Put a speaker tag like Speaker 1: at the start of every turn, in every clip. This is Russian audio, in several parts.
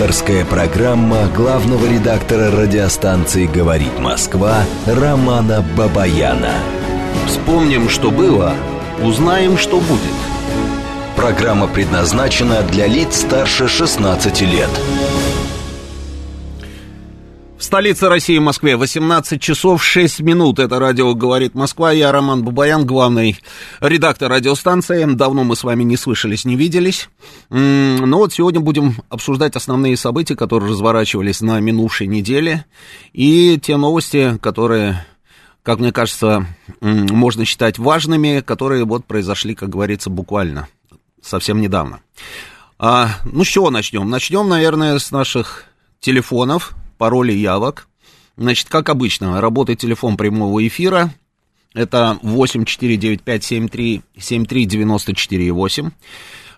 Speaker 1: Авторская программа главного редактора радиостанции «Говорит Москва» Романа Бабаяна.
Speaker 2: Вспомним, что было, узнаем, что будет.
Speaker 1: Программа предназначена для лиц старше 16 лет.
Speaker 2: В столице России, Москве, 18 часов 6 минут. Это радио «Говорит Москва». Я Роман Бабаян, главный редактор радиостанции. Давно мы с вами не слышались, не виделись. Но вот сегодня будем обсуждать основные события, которые разворачивались на минувшей неделе. И те новости, которые, как мне кажется, можно считать важными, которые вот произошли, как говорится, буквально совсем недавно. А, ну, с чего начнем? Начнем, наверное, с наших телефонов пароли явок. Значит, как обычно, работает телефон прямого эфира. Это 8495-73-73-94-8.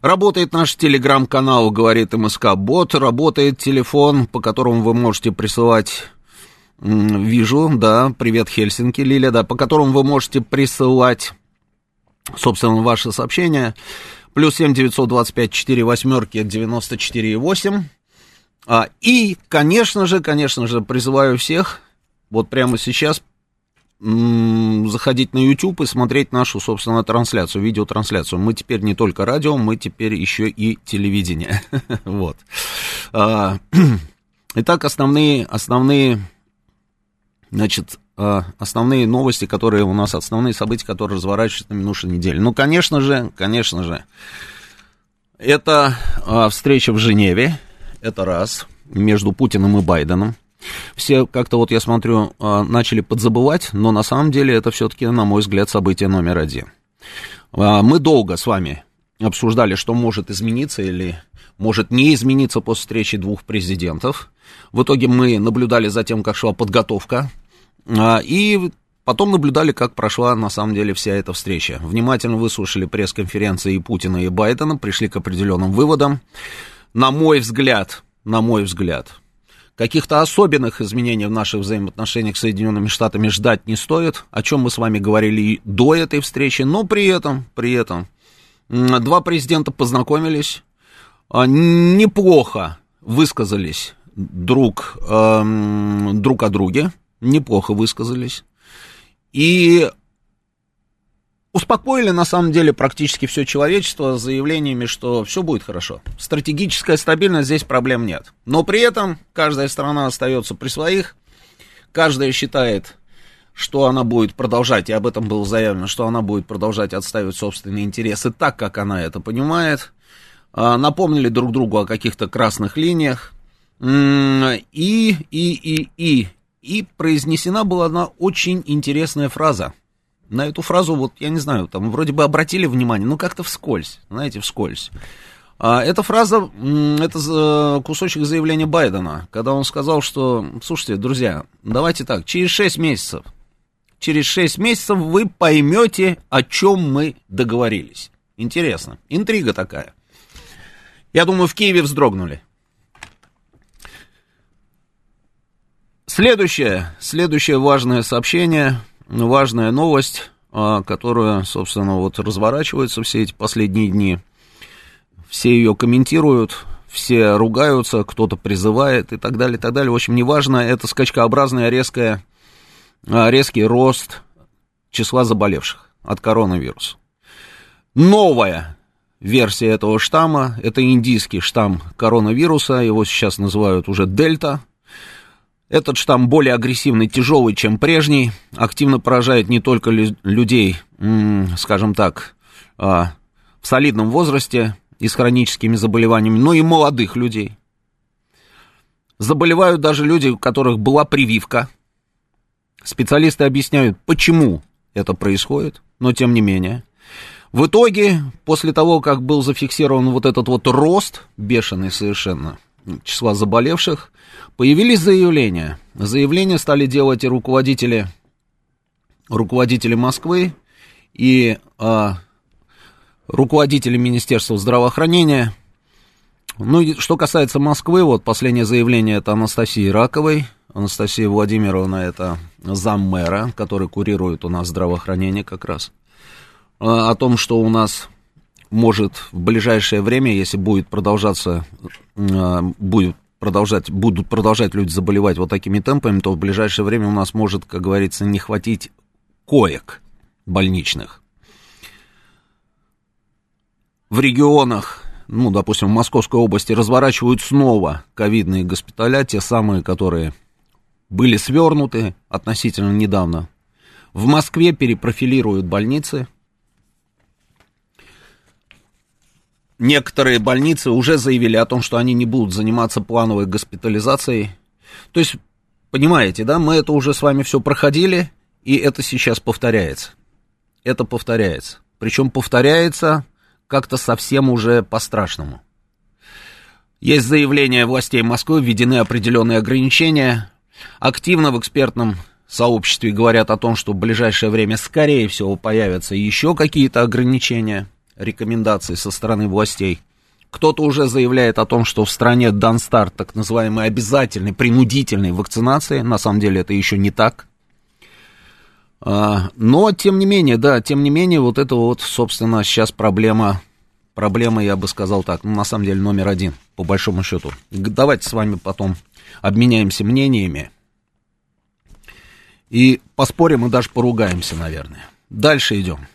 Speaker 2: Работает наш телеграм-канал, говорит МСК Бот. Работает телефон, по которому вы можете присылать... Вижу, да, привет, Хельсинки, Лиля, да, по которому вы можете присылать, собственно, ваши сообщения. Плюс 7 925 4 восьмерки 94 8. А, и, конечно же, конечно же, призываю всех вот прямо сейчас заходить на YouTube и смотреть нашу, собственно, трансляцию, видеотрансляцию. Мы теперь не только радио, мы теперь еще и телевидение. вот. А, итак, основные, основные, значит, а, основные новости, которые у нас, основные события, которые разворачиваются на минувшей неделе. Ну, конечно же, конечно же, это а, встреча в Женеве, это раз, между Путиным и Байденом. Все как-то вот я смотрю, а, начали подзабывать, но на самом деле это все-таки, на мой взгляд, событие номер один. А, мы долго с вами обсуждали, что может измениться или может не измениться после встречи двух президентов. В итоге мы наблюдали за тем, как шла подготовка, а, и потом наблюдали, как прошла на самом деле вся эта встреча. Внимательно выслушали пресс-конференции и Путина, и Байдена, пришли к определенным выводам на мой взгляд, на мой взгляд, каких-то особенных изменений в наших взаимоотношениях с Соединенными Штатами ждать не стоит, о чем мы с вами говорили и до этой встречи, но при этом, при этом, два президента познакомились, а, неплохо высказались друг, эм, друг о друге, неплохо высказались, и успокоили на самом деле практически все человечество заявлениями, что все будет хорошо. Стратегическая стабильность здесь проблем нет. Но при этом каждая страна остается при своих, каждая считает, что она будет продолжать, и об этом было заявлено, что она будет продолжать отстаивать собственные интересы так, как она это понимает. А, напомнили друг другу о каких-то красных линиях. И, и, и, и, и произнесена была одна очень интересная фраза – на эту фразу, вот, я не знаю, там вроде бы обратили внимание, ну как-то вскользь, знаете, вскользь. А, эта фраза, это кусочек заявления Байдена, когда он сказал, что, слушайте, друзья, давайте так, через 6 месяцев, через 6 месяцев вы поймете, о чем мы договорились. Интересно, интрига такая. Я думаю, в Киеве вздрогнули. Следующее, следующее важное сообщение – важная новость, а, которая, собственно, вот разворачивается все эти последние дни. Все ее комментируют, все ругаются, кто-то призывает и так далее, и так далее. В общем, неважно, это скачкообразная резкая, резкий рост числа заболевших от коронавируса. Новая версия этого штамма, это индийский штамм коронавируса, его сейчас называют уже дельта – этот штамм более агрессивный, тяжелый, чем прежний, активно поражает не только людей, скажем так, а, в солидном возрасте и с хроническими заболеваниями, но и молодых людей. Заболевают даже люди, у которых была прививка. Специалисты объясняют, почему это происходит, но тем не менее. В итоге, после того, как был зафиксирован вот этот вот рост, бешеный совершенно, числа заболевших, появились заявления. Заявления стали делать и руководители, руководители Москвы, и а, руководители Министерства здравоохранения. Ну, и что касается Москвы, вот последнее заявление это Анастасии Раковой. Анастасия Владимировна это зам мэра, который курирует у нас здравоохранение как раз. А, о том, что у нас может в ближайшее время, если будет продолжаться, а, будет продолжать, будут продолжать люди заболевать вот такими темпами, то в ближайшее время у нас может, как говорится, не хватить коек больничных. В регионах, ну, допустим, в Московской области разворачивают снова ковидные госпиталя, те самые, которые были свернуты относительно недавно. В Москве перепрофилируют больницы. Некоторые больницы уже заявили о том, что они не будут заниматься плановой госпитализацией. То есть, понимаете, да, мы это уже с вами все проходили, и это сейчас повторяется. Это повторяется. Причем повторяется как-то совсем уже по-страшному. Есть заявление властей Москвы, введены определенные ограничения. Активно в экспертном сообществе говорят о том, что в ближайшее время, скорее всего, появятся еще какие-то ограничения, рекомендации со стороны властей. Кто-то уже заявляет о том, что в стране дан старт так называемой обязательной, принудительной вакцинации. На самом деле это еще не так. А, но, тем не менее, да, тем не менее, вот это вот, собственно, сейчас проблема, проблема, я бы сказал так, ну, на самом деле, номер один, по большому счету. Давайте с вами потом обменяемся мнениями и поспорим и даже поругаемся, наверное. Дальше идем.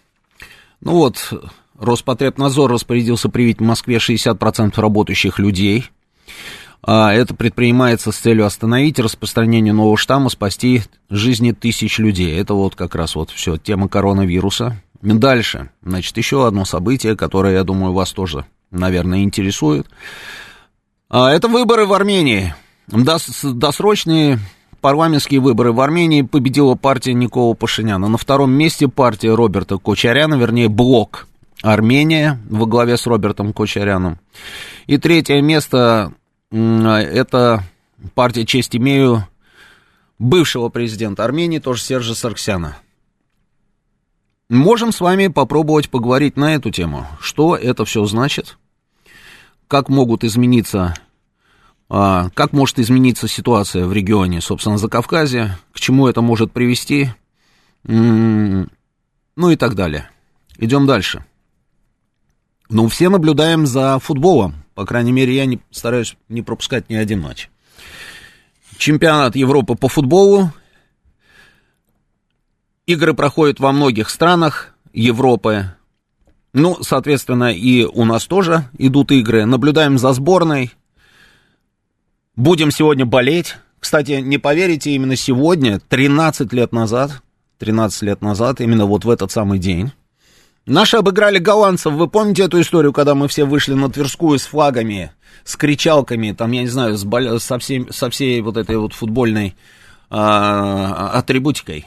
Speaker 2: Ну вот, Роспотребнадзор распорядился привить в Москве 60% работающих людей. А, это предпринимается с целью остановить распространение нового штамма, спасти жизни тысяч людей. Это вот как раз вот все, тема коронавируса. Дальше, значит, еще одно событие, которое, я думаю, вас тоже, наверное, интересует. А, это выборы в Армении. Дос, досрочные парламентские выборы в Армении победила партия Никола Пашиняна. На втором месте партия Роберта Кочаряна, вернее, блок Армения во главе с Робертом Кочаряном. И третье место это партия «Честь имею» бывшего президента Армении, тоже Сержа Сарксяна. Можем с вами попробовать поговорить на эту тему. Что это все значит? Как могут измениться, а, как может измениться ситуация в регионе, собственно, за Кавказе, к чему это может привести, ну и так далее. Идем дальше. Ну, все наблюдаем за футболом. По крайней мере, я не, стараюсь не пропускать ни один матч. Чемпионат Европы по футболу. Игры проходят во многих странах Европы. Ну, соответственно, и у нас тоже идут игры. Наблюдаем за сборной. Будем сегодня болеть. Кстати, не поверите, именно сегодня, 13 лет назад, 13 лет назад, именно вот в этот самый день, Наши обыграли голландцев. Вы помните эту историю, когда мы все вышли на Тверскую с флагами, с кричалками, там, я не знаю, с бол... со, всей, со всей вот этой вот футбольной а, атрибутикой?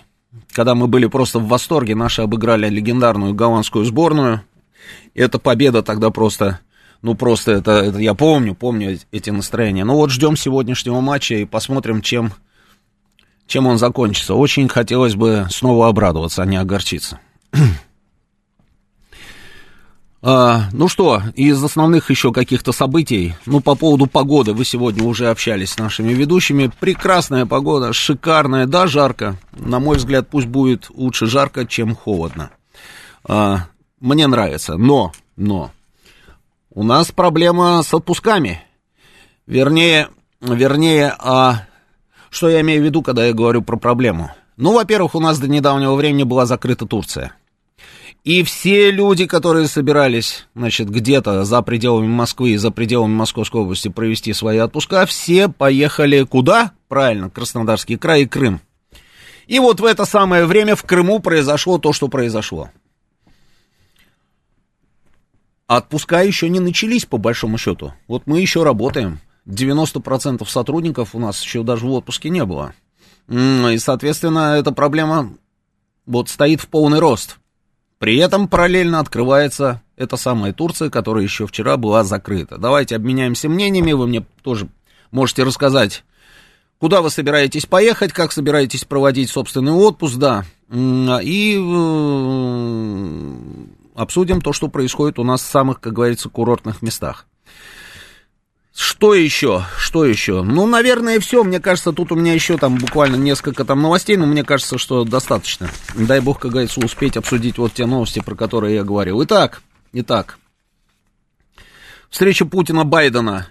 Speaker 2: Когда мы были просто в восторге, наши обыграли легендарную голландскую сборную. Эта победа тогда просто, ну просто это, это я помню, помню эти настроения. Ну вот ждем сегодняшнего матча и посмотрим, чем, чем он закончится. Очень хотелось бы снова обрадоваться, а не огорчиться. А, ну что, из основных еще каких-то событий, ну, по поводу погоды, вы сегодня уже общались с нашими ведущими. Прекрасная погода, шикарная, да, жарко. На мой взгляд, пусть будет лучше жарко, чем холодно. А, мне нравится, но, но, у нас проблема с отпусками. Вернее, вернее, а, что я имею в виду, когда я говорю про проблему? Ну, во-первых, у нас до недавнего времени была закрыта Турция. И все люди, которые собирались, значит, где-то за пределами Москвы и за пределами Московской области провести свои отпуска, все поехали куда? Правильно, Краснодарский край и Крым. И вот в это самое время в Крыму произошло то, что произошло. Отпуска еще не начались, по большому счету. Вот мы еще работаем. 90% сотрудников у нас еще даже в отпуске не было. И, соответственно, эта проблема вот стоит в полный рост. При этом параллельно открывается эта самая Турция, которая еще вчера была закрыта. Давайте обменяемся мнениями, вы мне тоже можете рассказать, куда вы собираетесь поехать, как собираетесь проводить собственный отпуск, да, и э, обсудим то, что происходит у нас в самых, как говорится, курортных местах. Что еще? Что еще? Ну, наверное, все. Мне кажется, тут у меня еще там буквально несколько там новостей, но мне кажется, что достаточно. Дай бог, как говорится, успеть обсудить вот те новости, про которые я говорил. Итак, итак. Встреча Путина-Байдена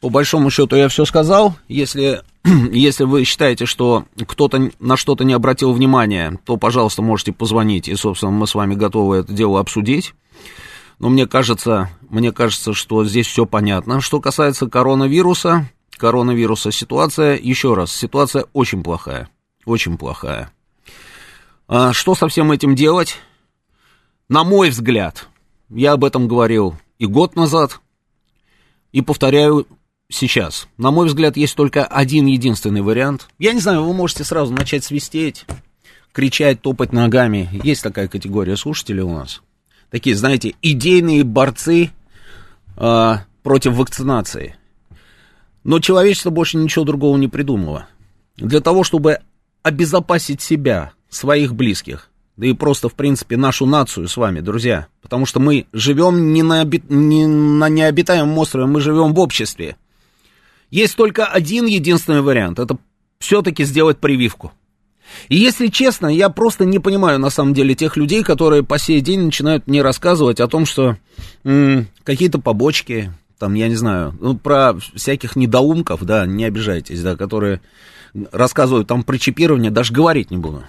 Speaker 2: По большому счету я все сказал. Если, если вы считаете, что кто-то на что-то не обратил внимания, то, пожалуйста, можете позвонить, и, собственно, мы с вами готовы это дело обсудить. Но мне кажется, мне кажется, что здесь все понятно. Что касается коронавируса, коронавируса ситуация, еще раз, ситуация очень плохая, очень плохая. А что со всем этим делать? На мой взгляд, я об этом говорил и год назад, и повторяю сейчас. На мой взгляд, есть только один единственный вариант. Я не знаю, вы можете сразу начать свистеть, кричать, топать ногами. Есть такая категория слушателей у нас. Такие, знаете, идейные борцы э, против вакцинации. Но человечество больше ничего другого не придумало. Для того, чтобы обезопасить себя, своих близких, да и просто, в принципе, нашу нацию с вами, друзья. Потому что мы живем не на, не на необитаемом острове, мы живем в обществе. Есть только один единственный вариант. Это все-таки сделать прививку. И если честно, я просто не понимаю на самом деле тех людей, которые по сей день начинают мне рассказывать о том, что какие-то побочки, там, я не знаю, ну, про всяких недоумков, да, не обижайтесь, да, которые рассказывают там про чипирование, даже говорить не буду.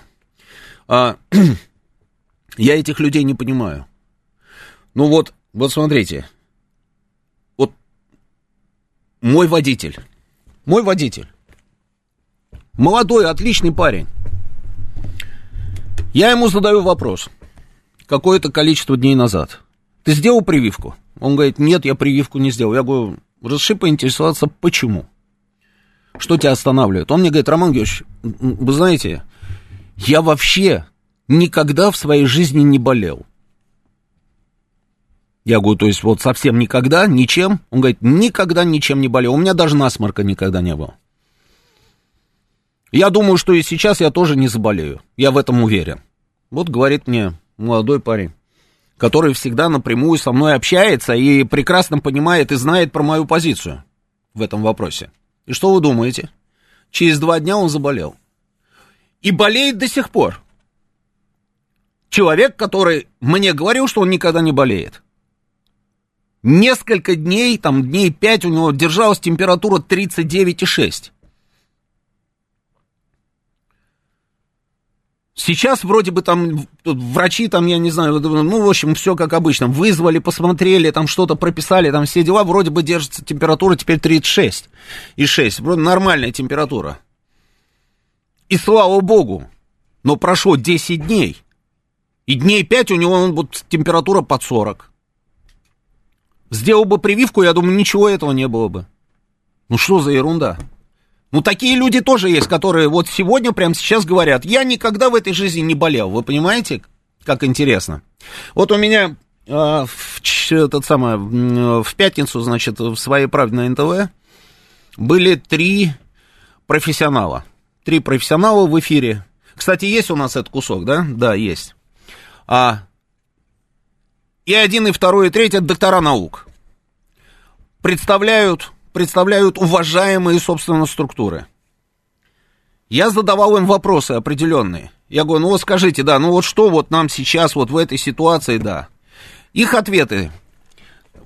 Speaker 2: А, я этих людей не понимаю. Ну вот, вот смотрите. Вот мой водитель. Мой водитель. Молодой, отличный парень. Я ему задаю вопрос. Какое-то количество дней назад. Ты сделал прививку? Он говорит, нет, я прививку не сделал. Я говорю, разреши поинтересоваться, почему? Что тебя останавливает? Он мне говорит, Роман Георгиевич, вы знаете, я вообще никогда в своей жизни не болел. Я говорю, то есть вот совсем никогда, ничем? Он говорит, никогда ничем не болел. У меня даже насморка никогда не было. Я думаю, что и сейчас я тоже не заболею. Я в этом уверен. Вот говорит мне молодой парень, который всегда напрямую со мной общается и прекрасно понимает и знает про мою позицию в этом вопросе. И что вы думаете? Через два дня он заболел. И болеет до сих пор. Человек, который мне говорил, что он никогда не болеет. Несколько дней, там дней пять у него держалась температура 39,6. Сейчас вроде бы там врачи, там, я не знаю, ну, в общем, все как обычно. Вызвали, посмотрели, там что-то прописали, там все дела. Вроде бы держится температура теперь 36 и 6. Вроде нормальная температура. И слава богу, но прошло 10 дней. И дней 5 у него вот температура под 40. Сделал бы прививку, я думаю, ничего этого не было бы. Ну что за ерунда? Ну, такие люди тоже есть, которые вот сегодня, прямо сейчас говорят, я никогда в этой жизни не болел. Вы понимаете, как интересно? Вот у меня э, в, этот самый, в пятницу, значит, в своей правде на НТВ были три профессионала три профессионала в эфире. Кстати, есть у нас этот кусок, да? Да, есть. А, и один, и второй, и третий доктора наук. Представляют, представляют уважаемые, собственно, структуры. Я задавал им вопросы определенные. Я говорю, ну вот скажите, да, ну вот что вот нам сейчас вот в этой ситуации, да. Их ответы.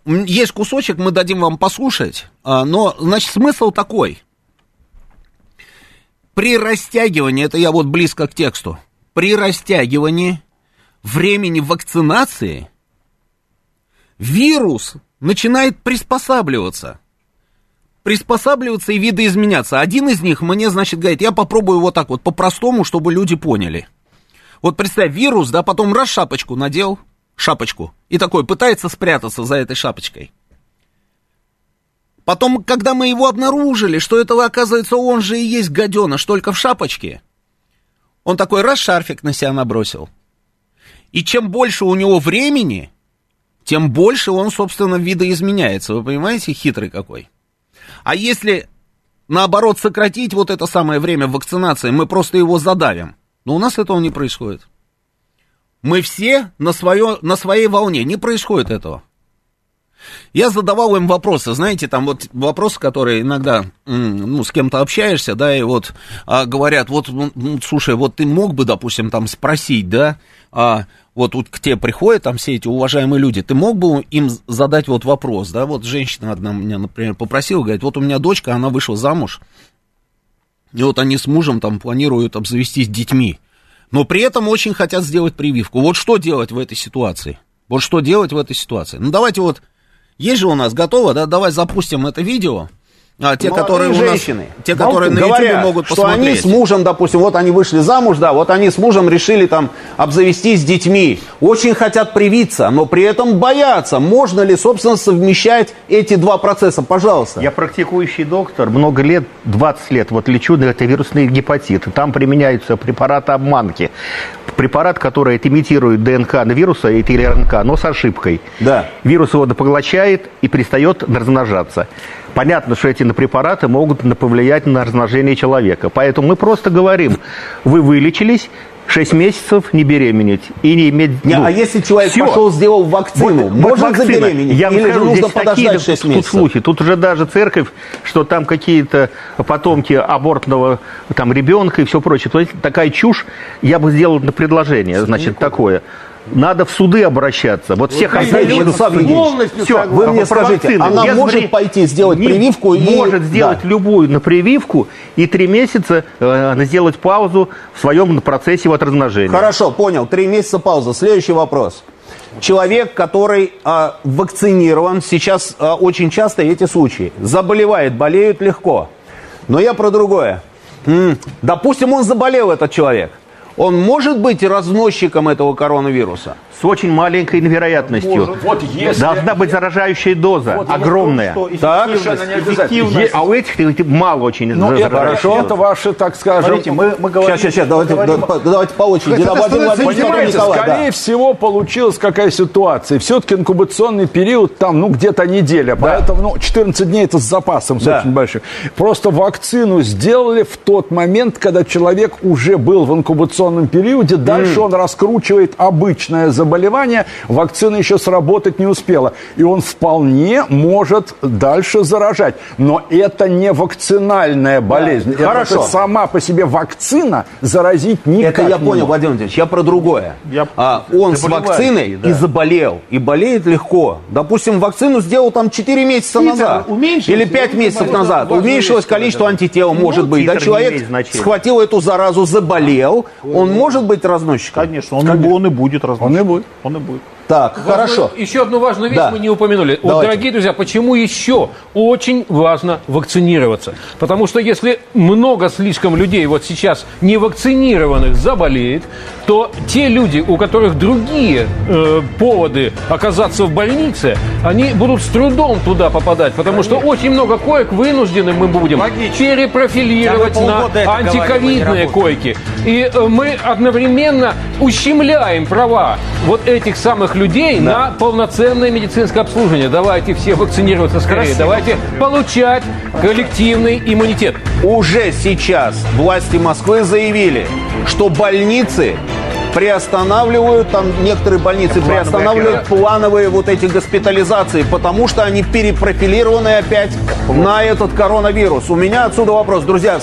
Speaker 2: Есть кусочек, мы дадим вам послушать, а, но, значит, смысл такой – при растягивании, это я вот близко к тексту, при растягивании времени вакцинации вирус начинает приспосабливаться. Приспосабливаться и видоизменяться. Один из них мне, значит, говорит, я попробую вот так вот по-простому, чтобы люди поняли. Вот представь, вирус, да, потом раз шапочку надел, шапочку, и такой пытается спрятаться за этой шапочкой. Потом, когда мы его обнаружили, что этого, оказывается, он же и есть гаденыш, только в шапочке, он такой раз шарфик на себя набросил. И чем больше у него времени, тем больше он, собственно, видоизменяется. Вы понимаете, хитрый какой? А если, наоборот, сократить вот это самое время вакцинации, мы просто его задавим. Но у нас этого не происходит. Мы все на, свое, на своей волне. Не происходит этого. Я задавал им вопросы, знаете, там вот вопросы, которые иногда, ну, с кем-то общаешься, да, и вот а, говорят, вот, ну, слушай, вот ты мог бы, допустим, там спросить, да, а, вот, вот к тебе приходят там все эти уважаемые люди, ты мог бы им задать вот вопрос, да, вот женщина одна меня, например, попросила, говорит, вот у меня дочка, она вышла замуж, и вот они с мужем там планируют обзавестись детьми, но при этом очень хотят сделать прививку. Вот что делать в этой ситуации? Вот что делать в этой ситуации? Ну, давайте вот есть же у нас готово, да? Давай запустим это видео. А, те, которые женщины,
Speaker 3: нас, те, которые на YouTube могут что посмотреть. они с мужем, допустим, вот они вышли замуж, да, вот они с мужем решили там обзавестись детьми, очень хотят привиться, но при этом боятся, можно ли, собственно, совмещать эти два процесса, пожалуйста.
Speaker 4: Я практикующий доктор, много лет, 20 лет, вот лечу на это вирусные гепатиты, там применяются препараты обманки, препарат, который имитирует ДНК на вируса или РНК, но с ошибкой.
Speaker 3: Да.
Speaker 4: Вирус его поглощает и перестает размножаться. Понятно, что эти препараты могут повлиять на размножение человека. Поэтому мы просто говорим, вы вылечились, 6 месяцев не беременеть и не иметь...
Speaker 3: Не, ну, а если человек все. пошел, сделал вакцину, вот, может вот забеременеть?
Speaker 4: Я или же нужно подождать такие, 6 месяцев? Тут слухи, тут уже даже церковь, что там какие-то потомки абортного там, ребенка и все прочее. То есть такая чушь, я бы сделал на предложение, значит, такое надо в суды обращаться. Вот всех
Speaker 3: полностью Все, вы мне скажите, она Без может пойти сделать не, прививку
Speaker 4: и... Может сделать да. любую на прививку и три месяца э, сделать паузу в своем процессе вот размножения.
Speaker 3: Хорошо, понял. Три месяца пауза. Следующий вопрос. Человек, который э, вакцинирован, сейчас э, очень часто эти случаи, заболевает, болеют легко. Но я про другое. М-м, допустим, он заболел, этот человек он может быть разносчиком этого коронавируса?
Speaker 4: С очень маленькой вероятностью. Может. Вот если... Должна быть заражающая доза, вот огромная.
Speaker 3: Том, так,
Speaker 4: эффективность. А у этих мало очень
Speaker 3: ну, это, Хорошо. Это ваши, так скажем... Смотрите,
Speaker 4: мы, мы говорим...
Speaker 3: Сейчас, сейчас, давайте, говорим... давайте по очереди.
Speaker 5: Понимаете, скорее да. всего, получилась какая ситуация. Все-таки инкубационный период там, ну, где-то неделя. Да. Поэтому, ну, 14 дней это с запасом, с да. очень большим. Просто вакцину сделали в тот момент, когда человек уже был в инкубационном периоде. Дальше mm. он раскручивает обычное заболевание вакцина еще сработать не успела. И он вполне может дальше заражать. Но это не вакцинальная болезнь. Да.
Speaker 3: Хорошо.
Speaker 5: Это сама по себе вакцина заразить никак
Speaker 3: Это я не понял. Владимир Владимирович, я про другое. Я... А, он с вакциной да. и заболел. И болеет легко. Допустим, вакцину сделал там 4 месяца Титр назад. Или 5 месяцев назад. Уменьшилось количество антител, ну, может быть. Да, человек схватил эту заразу, заболел. Он может быть разносчиком?
Speaker 4: Конечно, он, Конечно. он и будет разносчиком.
Speaker 3: Он и будет.
Speaker 4: Он и будет.
Speaker 3: Так, важную, хорошо.
Speaker 6: Еще одну важную вещь да. мы не упомянули. Вот, дорогие друзья, почему еще очень важно вакцинироваться? Потому что если много слишком людей вот сейчас не вакцинированных заболеет, то те люди, у которых другие э, поводы оказаться в больнице, они будут с трудом туда попадать, потому Конечно. что очень много коек вынуждены мы будем Логично. перепрофилировать на антиковидные койки. И э, мы одновременно ущемляем права вот этих самых людей да. на полноценное медицинское обслуживание. Давайте все вакцинироваться скорее. Красиво. Давайте получать коллективный иммунитет.
Speaker 3: Уже сейчас власти Москвы заявили, что больницы приостанавливают, там некоторые больницы плановые приостанавливают операции. плановые вот эти госпитализации, потому что они перепрофилированы опять на этот коронавирус. У меня отсюда вопрос, друзья,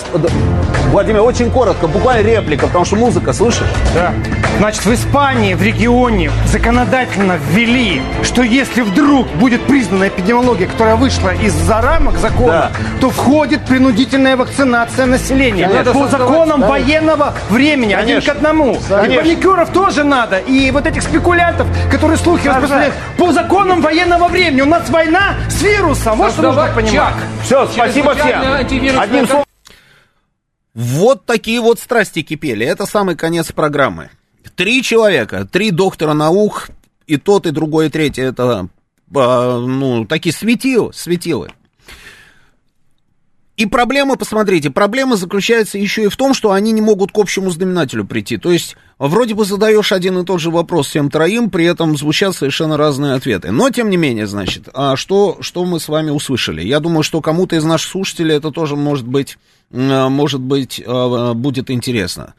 Speaker 3: Владимир, очень коротко, буквально реплика, потому что музыка, слышишь?
Speaker 7: Да. Значит, в Испании, в регионе законодательно ввели, что если вдруг будет признана эпидемиология, которая вышла из-за рамок закона, да. то входит принудительная вакцинация населения. Конечно. По законам да. военного времени, Конечно. один к одному. Конечно. И паникеров тоже надо. И вот этих спекулянтов, которые слухи распространяют, по законам военного времени. У нас война с вирусом. Вот что нужно понимать.
Speaker 3: Все, спасибо всем. Одним словом.
Speaker 2: Вот такие вот страсти кипели. Это самый конец программы. Три человека, три доктора наук, и тот, и другой, и третий, это, а, ну, такие светилы, светилы. И проблема, посмотрите, проблема заключается еще и в том, что они не могут к общему знаменателю прийти. То есть, вроде бы задаешь один и тот же вопрос всем троим, при этом звучат совершенно разные ответы. Но, тем не менее, значит, а что, что мы с вами услышали? Я думаю, что кому-то из наших слушателей это тоже может быть может быть, а, будет интересно.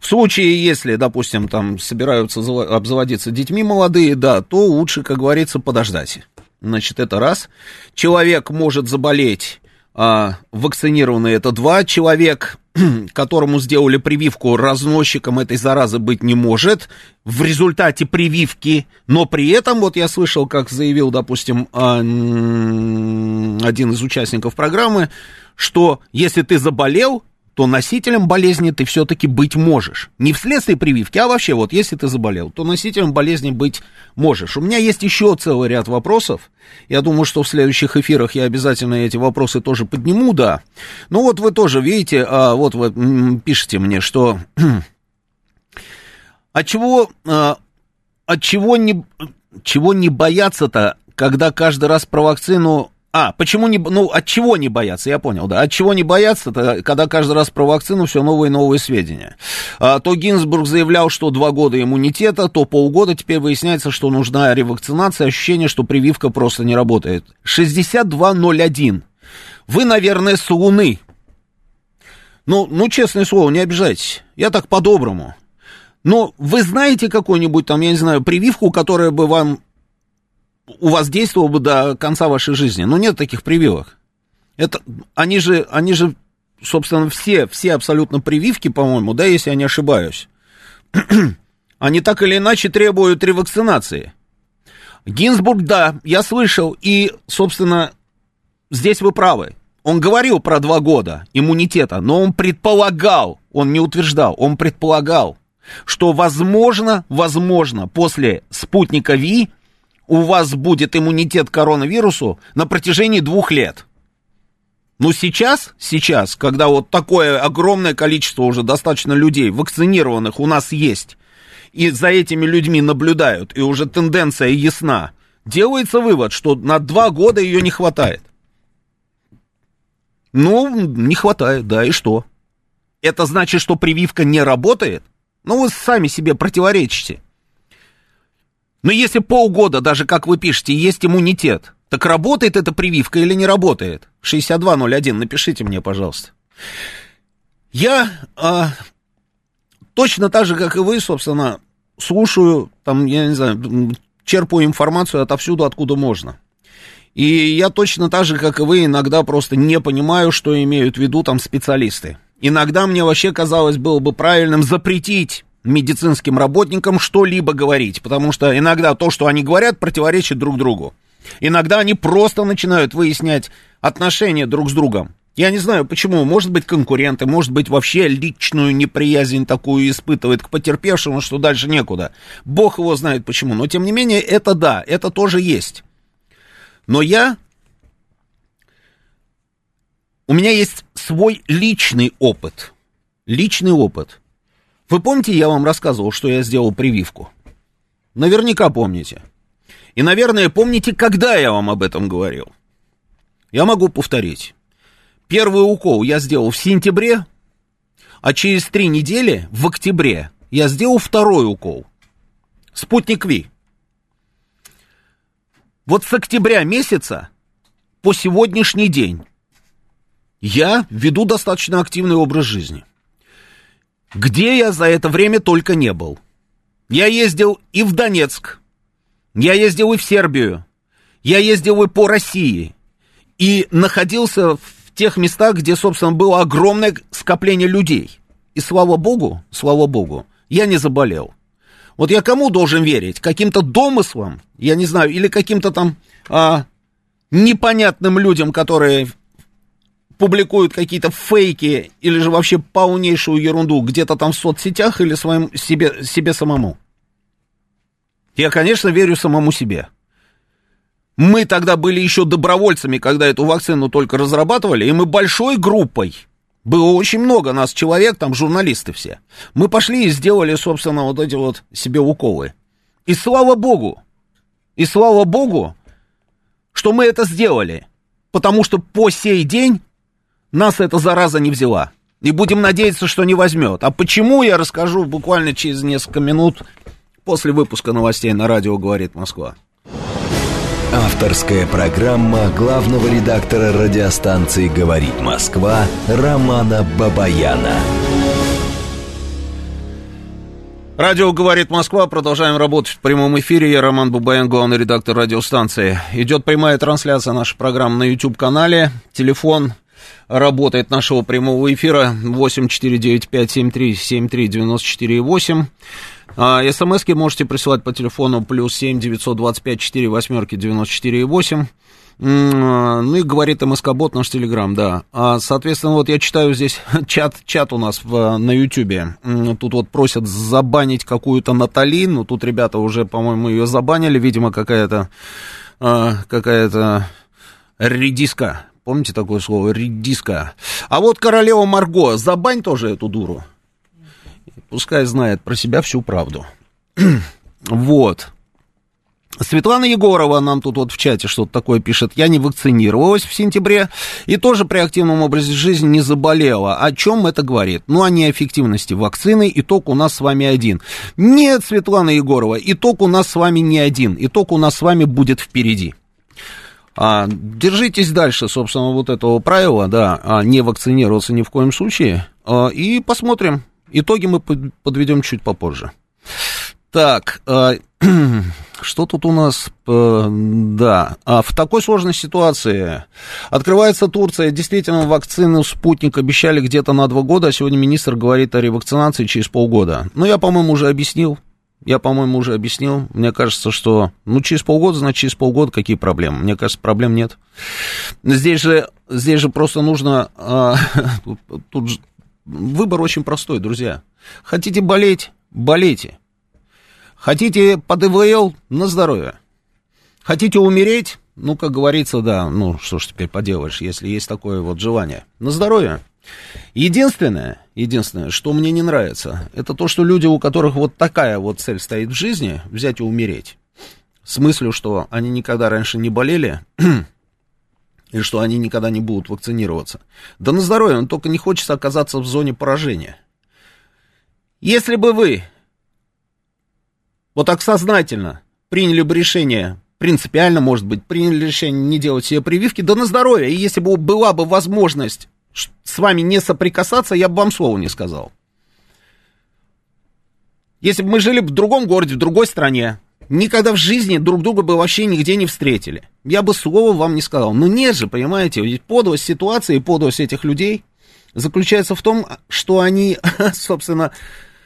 Speaker 2: В случае, если, допустим, там собираются обзаводиться детьми молодые, да, то лучше, как говорится, подождать. Значит, это раз. Человек может заболеть, а, вакцинированный это два. Человек, которому сделали прививку, разносчиком этой заразы быть не может в результате прививки. Но при этом, вот я слышал, как заявил, допустим, а, один из участников программы, что если ты заболел, то носителем болезни ты все-таки быть можешь. Не вследствие прививки, а вообще вот если ты заболел, то носителем болезни быть можешь. У меня есть еще целый ряд вопросов. Я думаю, что в следующих эфирах я обязательно эти вопросы тоже подниму, да. Ну вот вы тоже видите, а, вот вы пишете мне, что от чего, а, от чего не, чего не бояться-то, когда каждый раз про вакцину а, почему не, ну, от чего не бояться, я понял, да, от чего не бояться, это когда каждый раз про вакцину все новые и новые сведения. А, то Гинзбург заявлял, что два года иммунитета, то полгода, теперь выясняется, что нужна ревакцинация, ощущение, что прививка просто не работает. 6201. Вы, наверное, с Луны. Ну, ну, честное слово, не обижайтесь, я так по-доброму. Но вы знаете какую-нибудь там, я не знаю, прививку, которая бы вам у вас действовало бы до конца вашей жизни. Но нет таких прививок. Это, они же, они же, собственно, все, все абсолютно прививки, по-моему, да, если я не ошибаюсь, они так или иначе требуют ревакцинации. Гинзбург, да, я слышал, и, собственно, здесь вы правы. Он говорил про два года иммунитета, но он предполагал, он не утверждал, он предполагал, что возможно, возможно, после спутника Ви у вас будет иммунитет к коронавирусу на протяжении двух лет. Но сейчас, сейчас, когда вот такое огромное количество уже достаточно людей, вакцинированных у нас есть, и за этими людьми наблюдают, и уже тенденция ясна, делается вывод, что на два года ее не хватает. Ну, не хватает, да, и что? Это значит, что прививка не работает? Ну, вы сами себе противоречите. Но если полгода, даже как вы пишете, есть иммунитет, так работает эта прививка или не работает? 6201, напишите мне, пожалуйста. Я а, точно так же, как и вы, собственно, слушаю, там, я не знаю, черпаю информацию отовсюду, откуда можно. И я точно так же, как и вы, иногда просто не понимаю, что имеют в виду там специалисты. Иногда мне вообще казалось было бы правильным запретить медицинским работникам что-либо говорить, потому что иногда то, что они говорят, противоречит друг другу. Иногда они просто начинают выяснять отношения друг с другом. Я не знаю почему, может быть конкуренты, может быть вообще личную неприязнь такую испытывает к потерпевшему, что дальше некуда. Бог его знает почему, но тем не менее это да, это тоже есть. Но я... У меня есть свой личный опыт. Личный опыт. Вы помните, я вам рассказывал, что я сделал прививку? Наверняка помните. И, наверное, помните, когда я вам об этом говорил. Я могу повторить. Первый укол я сделал в сентябре, а через три недели, в октябре, я сделал второй укол. Спутник Ви. Вот с октября месяца по сегодняшний день я веду достаточно активный образ жизни. Где я за это время только не был. Я ездил и в Донецк, я ездил и в Сербию, я ездил и по России, и находился в тех местах, где, собственно, было огромное скопление людей. И слава богу, слава богу, я не заболел. Вот я кому должен верить? Каким-то домыслам, я не знаю, или каким-то там а, непонятным людям, которые публикуют какие-то фейки или же вообще полнейшую ерунду где-то там в соцсетях или своим, себе, себе самому. Я, конечно, верю самому себе. Мы тогда были еще добровольцами, когда эту вакцину только разрабатывали, и мы большой группой, было очень много нас человек, там журналисты все. Мы пошли и сделали, собственно, вот эти вот себе уколы. И слава богу, и слава богу, что мы это сделали. Потому что по сей день нас эта зараза не взяла. И будем надеяться, что не возьмет. А почему, я расскажу буквально через несколько минут после выпуска новостей на радио «Говорит Москва».
Speaker 1: Авторская программа главного редактора радиостанции «Говорит Москва» Романа Бабаяна.
Speaker 2: Радио «Говорит Москва». Продолжаем работать в прямом эфире. Я Роман Бубаян, главный редактор радиостанции. Идет прямая трансляция нашей программы на YouTube-канале. Телефон работает нашего прямого эфира 8495-7373-94-8. А, СМСки можете присылать по телефону плюс 7 925 4 восьмерки 94 8. Ну и говорит МСК-бот наш Телеграм, да. А, соответственно, вот я читаю здесь чат, чат у нас в, на Ютьюбе. Тут вот просят забанить какую-то Натали. Ну, тут ребята уже, по-моему, ее забанили. Видимо, какая-то а, какая-то редиска. Помните такое слово? Редиска. А вот королева Марго, забань тоже эту дуру. Пускай знает про себя всю правду. вот. Светлана Егорова нам тут вот в чате что-то такое пишет. Я не вакцинировалась в сентябре и тоже при активном образе жизни не заболела. О чем это говорит? Ну, о неэффективности вакцины. Итог у нас с вами один. Нет, Светлана Егорова, итог у нас с вами не один. Итог у нас с вами будет впереди. А, держитесь дальше, собственно, вот этого правила, да, а не вакцинироваться ни в коем случае. А, и посмотрим. Итоги мы подведем чуть попозже. Так, а, что тут у нас? А, да, а в такой сложной ситуации открывается Турция. Действительно, вакцину «Спутник» обещали где-то на два года, а сегодня министр говорит о ревакцинации через полгода. Ну, я, по-моему, уже объяснил. Я, по-моему, уже объяснил. Мне кажется, что, ну, через полгода, значит, через полгода какие проблемы? Мне кажется, проблем нет. Здесь же, здесь же просто нужно... А, тут, тут выбор очень простой, друзья. Хотите болеть? Болейте. Хотите под ИВЛ? На здоровье. Хотите умереть? Ну, как говорится, да, ну, что ж теперь поделаешь, если есть такое вот желание. На здоровье. Единственное, единственное, что мне не нравится, это то, что люди, у которых вот такая вот цель стоит в жизни, взять и умереть, с мыслью, что они никогда раньше не болели, и что они никогда не будут вакцинироваться. Да на здоровье, но только не хочется оказаться в зоне поражения. Если бы вы вот так сознательно приняли бы решение, принципиально, может быть, приняли решение не делать себе прививки, да на здоровье. И если бы была бы возможность с вами не соприкасаться, я бы вам слова не сказал. Если бы мы жили в другом городе, в другой стране, никогда в жизни друг друга бы вообще нигде не встретили. Я бы слова вам не сказал. Но нет же, понимаете, ведь подлость ситуации, подлость этих людей заключается в том, что они, собственно,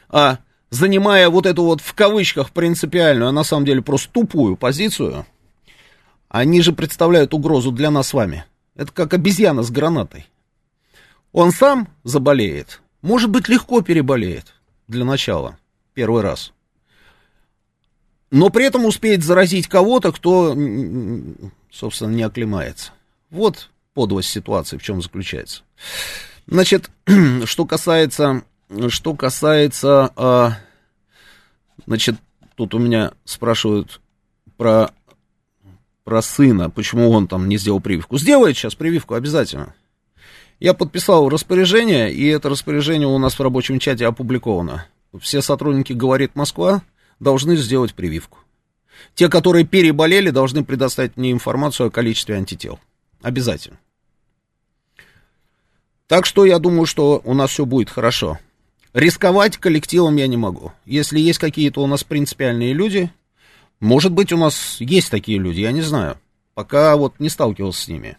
Speaker 2: а, занимая вот эту вот в кавычках принципиальную, а на самом деле просто тупую позицию, они же представляют угрозу для нас с вами. Это как обезьяна с гранатой. Он сам заболеет, может быть, легко переболеет для начала, первый раз. Но при этом успеет заразить кого-то, кто, собственно, не оклемается. Вот подлость ситуации, в чем заключается. Значит, что касается что касается, а, значит, тут у меня спрашивают про, про сына, почему он там не сделал прививку. Сделает сейчас прививку обязательно. Я подписал распоряжение, и это распоряжение у нас в рабочем чате опубликовано. Все сотрудники «Говорит Москва» должны сделать прививку. Те, которые переболели, должны предоставить мне информацию о количестве антител. Обязательно. Так что я думаю, что у нас все будет хорошо. Рисковать коллективом я не могу. Если есть какие-то у нас принципиальные люди, может быть, у нас есть такие люди, я не знаю. Пока вот не сталкивался с ними.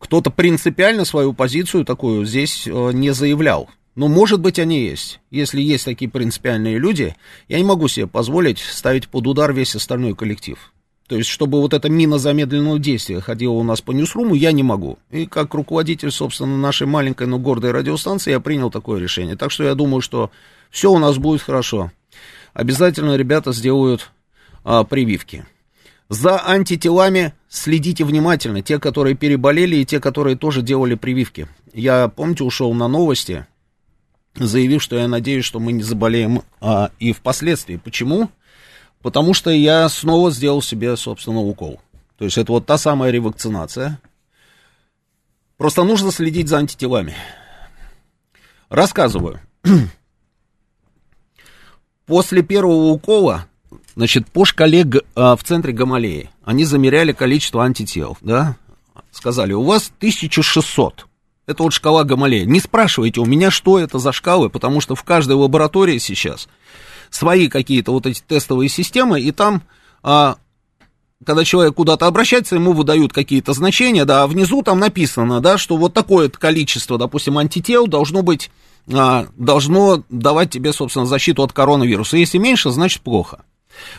Speaker 2: Кто-то принципиально свою позицию такую здесь э, не заявлял. Но, может быть, они есть. Если есть такие принципиальные люди, я не могу себе позволить ставить под удар весь остальной коллектив. То есть, чтобы вот эта мина замедленного действия ходила у нас по Ньюсруму, я не могу. И как руководитель, собственно, нашей маленькой, но гордой радиостанции, я принял такое решение. Так что я думаю, что все у нас будет хорошо. Обязательно ребята сделают а, прививки. За антителами следите внимательно. Те, которые переболели, и те, которые тоже делали прививки. Я, помните, ушел на новости, заявив, что я надеюсь, что мы не заболеем а, и впоследствии. Почему? Потому что я снова сделал себе, собственно, укол. То есть это вот та самая ревакцинация. Просто нужно следить за антителами. Рассказываю. После первого укола, значит, по шкале а, в центре Гамалеи, они замеряли количество антител, да, сказали, у вас 1600. Это вот шкала Гамалея. Не спрашивайте у меня, что это за шкалы, потому что в каждой лаборатории сейчас свои какие-то вот эти тестовые системы, и там а, когда человек куда-то обращается, ему выдают какие-то значения, да, а внизу там написано, да, что вот такое количество, допустим, антител должно быть, а, должно давать тебе, собственно, защиту от коронавируса. Если меньше, значит плохо.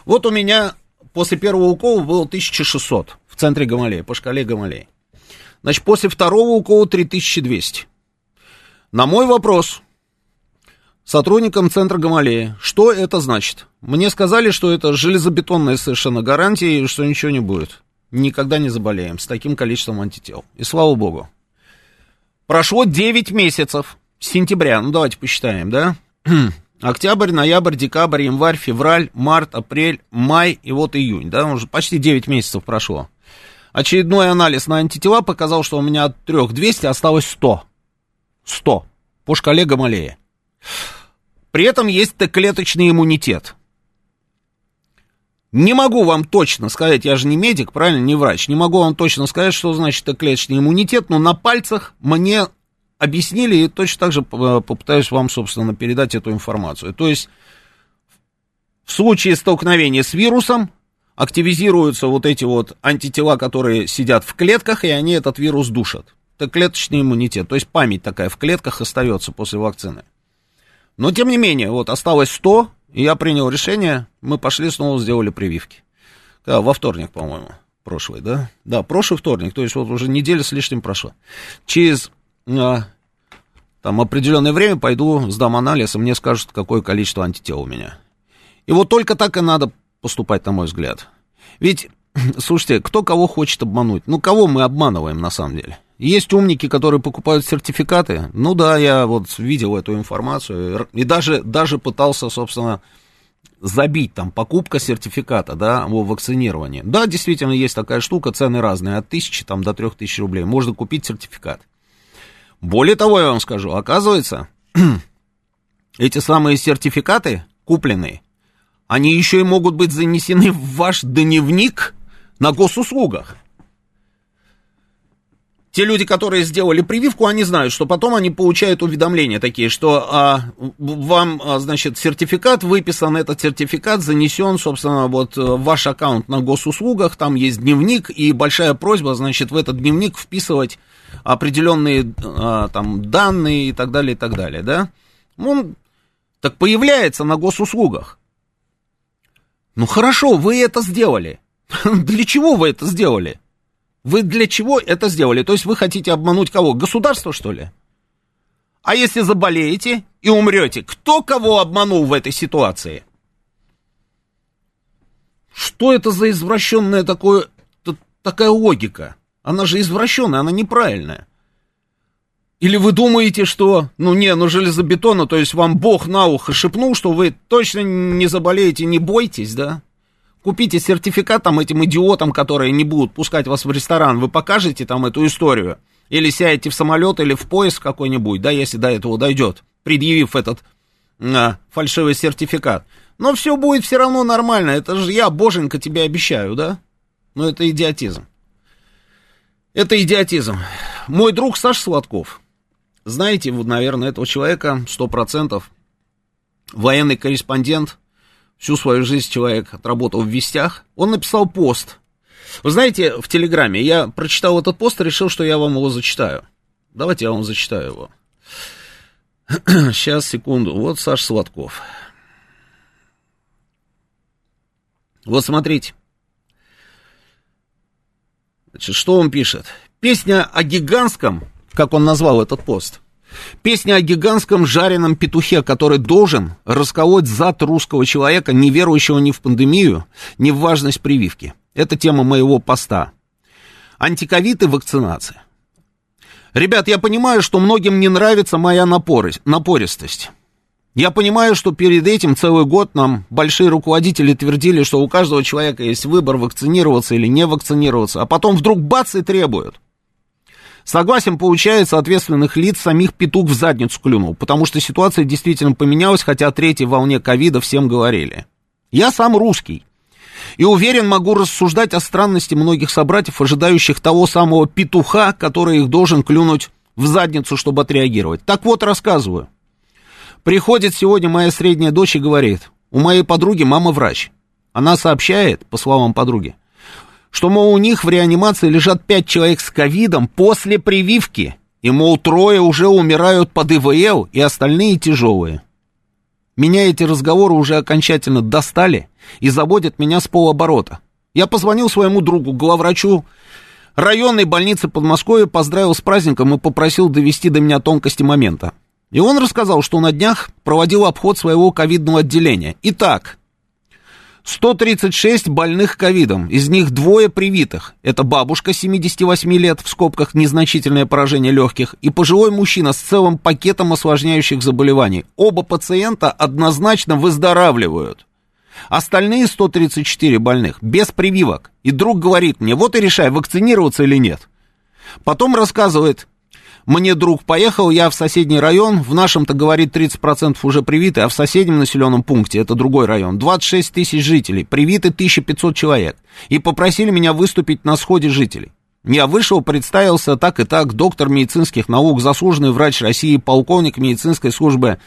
Speaker 2: Вот у меня после первого укола было 1600 в центре Гамалея, по шкале Гамалея. Значит, после второго укола 3200. На мой вопрос, сотрудникам центра Гамалея. Что это значит? Мне сказали, что это железобетонная совершенно гарантия, и что ничего не будет. Никогда не заболеем с таким количеством антител. И слава богу. Прошло 9 месяцев с сентября, ну давайте посчитаем, да? Октябрь, ноябрь, декабрь, январь, февраль, март, апрель, май и вот июнь, да, уже почти 9 месяцев прошло. Очередной анализ на антитела показал, что у меня от 3200 осталось 100. 100 по шкале Гамалея. При этом есть Т-клеточный иммунитет. Не могу вам точно сказать, я же не медик, правильно, не врач, не могу вам точно сказать, что значит Т-клеточный иммунитет, но на пальцах мне объяснили и точно так же попытаюсь вам, собственно, передать эту информацию. То есть в случае столкновения с вирусом активизируются вот эти вот антитела, которые сидят в клетках, и они этот вирус душат. Это клеточный иммунитет, то есть память такая в клетках остается после вакцины. Но, тем не менее, вот осталось 100, и я принял решение, мы пошли снова сделали прививки. Да, во вторник, по-моему, прошлый, да? Да, прошлый вторник, то есть вот уже неделя с лишним прошла. Через там определенное время пойду, сдам анализ, и мне скажут, какое количество антител у меня. И вот только так и надо поступать, на мой взгляд. Ведь, слушайте, кто кого хочет обмануть? Ну, кого мы обманываем на самом деле? Есть умники, которые покупают сертификаты. Ну да, я вот видел эту информацию и даже, даже пытался, собственно, забить там покупка сертификата, да, о вакцинировании. Да, действительно, есть такая штука, цены разные, от тысячи там до трех тысяч рублей. Можно купить сертификат. Более того, я вам скажу, оказывается, эти самые сертификаты, купленные, они еще и могут быть занесены в ваш дневник на госуслугах те люди, которые сделали прививку, они знают, что потом они получают уведомления такие, что а, вам, а, значит, сертификат выписан, этот сертификат занесен, собственно, вот в ваш аккаунт на госуслугах, там есть дневник, и большая просьба, значит, в этот дневник вписывать определенные а, там данные и так далее, и так далее, да? Он так появляется на госуслугах. Ну хорошо, вы это сделали. Для чего вы это сделали? Вы для чего это сделали? То есть вы хотите обмануть кого? Государство, что ли? А если заболеете и умрете, кто кого обманул в этой ситуации? Что это за извращенная такое, такая логика? Она же извращенная, она неправильная. Или вы думаете, что, ну не, ну железобетона, то есть вам Бог на ухо шепнул, что вы точно не заболеете, не бойтесь, да? Купите сертификат там этим идиотам, которые не будут пускать вас в ресторан, вы покажете там эту историю. Или сядете в самолет или в поезд какой-нибудь, да, если до этого дойдет, предъявив этот а, фальшивый сертификат. Но все будет все равно нормально, это же я, боженька, тебе обещаю, да? Но это идиотизм. Это идиотизм. Мой друг Саш Сладков, знаете, вот, наверное, этого человека, сто процентов, военный корреспондент, всю свою жизнь человек отработал в вестях, он написал пост. Вы знаете, в Телеграме я прочитал этот пост и решил, что я вам его зачитаю. Давайте я вам зачитаю его. Сейчас, секунду. Вот Саш Сладков. Вот смотрите. Значит, что он пишет? Песня о гигантском, как он назвал этот пост, Песня о гигантском жареном петухе, который должен расколоть зад русского человека, не верующего ни в пандемию, ни в важность прививки. Это тема моего поста. Антиковид и вакцинация. Ребят, я понимаю, что многим не нравится моя напористость. Я понимаю, что перед этим целый год нам большие руководители твердили, что у каждого человека есть выбор вакцинироваться или не вакцинироваться, а потом вдруг бац и требуют. Согласен, получается, ответственных лиц самих петух в задницу клюнул, потому что ситуация действительно поменялась, хотя о третьей волне ковида всем говорили. Я сам русский. И уверен, могу рассуждать о странности многих собратьев, ожидающих того самого петуха, который их должен клюнуть в задницу, чтобы отреагировать. Так вот, рассказываю. Приходит сегодня моя средняя дочь и говорит, У моей подруги мама врач. Она сообщает, по словам подруги, что, мол, у них в реанимации лежат пять человек с ковидом после прививки. И, мол, трое уже умирают под ИВЛ, и остальные тяжелые. Меня эти разговоры уже окончательно достали и заводят меня с полоборота. Я позвонил своему другу, главврачу районной больницы Подмосковья, поздравил с праздником и попросил довести до меня тонкости момента. И он рассказал, что на днях проводил обход своего ковидного отделения. Итак, 136 больных ковидом, из них двое привитых. Это бабушка 78 лет, в скобках незначительное поражение легких, и пожилой мужчина с целым пакетом осложняющих заболеваний. Оба пациента однозначно выздоравливают. Остальные 134 больных без прививок. И друг говорит мне, вот и решай, вакцинироваться или нет. Потом рассказывает, мне друг поехал, я в соседний район, в нашем-то, говорит, 30% уже привиты, а в соседнем населенном пункте, это другой район, 26 тысяч жителей, привиты 1500 человек. И попросили меня выступить на сходе жителей. Я вышел, представился так и так, доктор медицинских наук, заслуженный врач России, полковник медицинской службы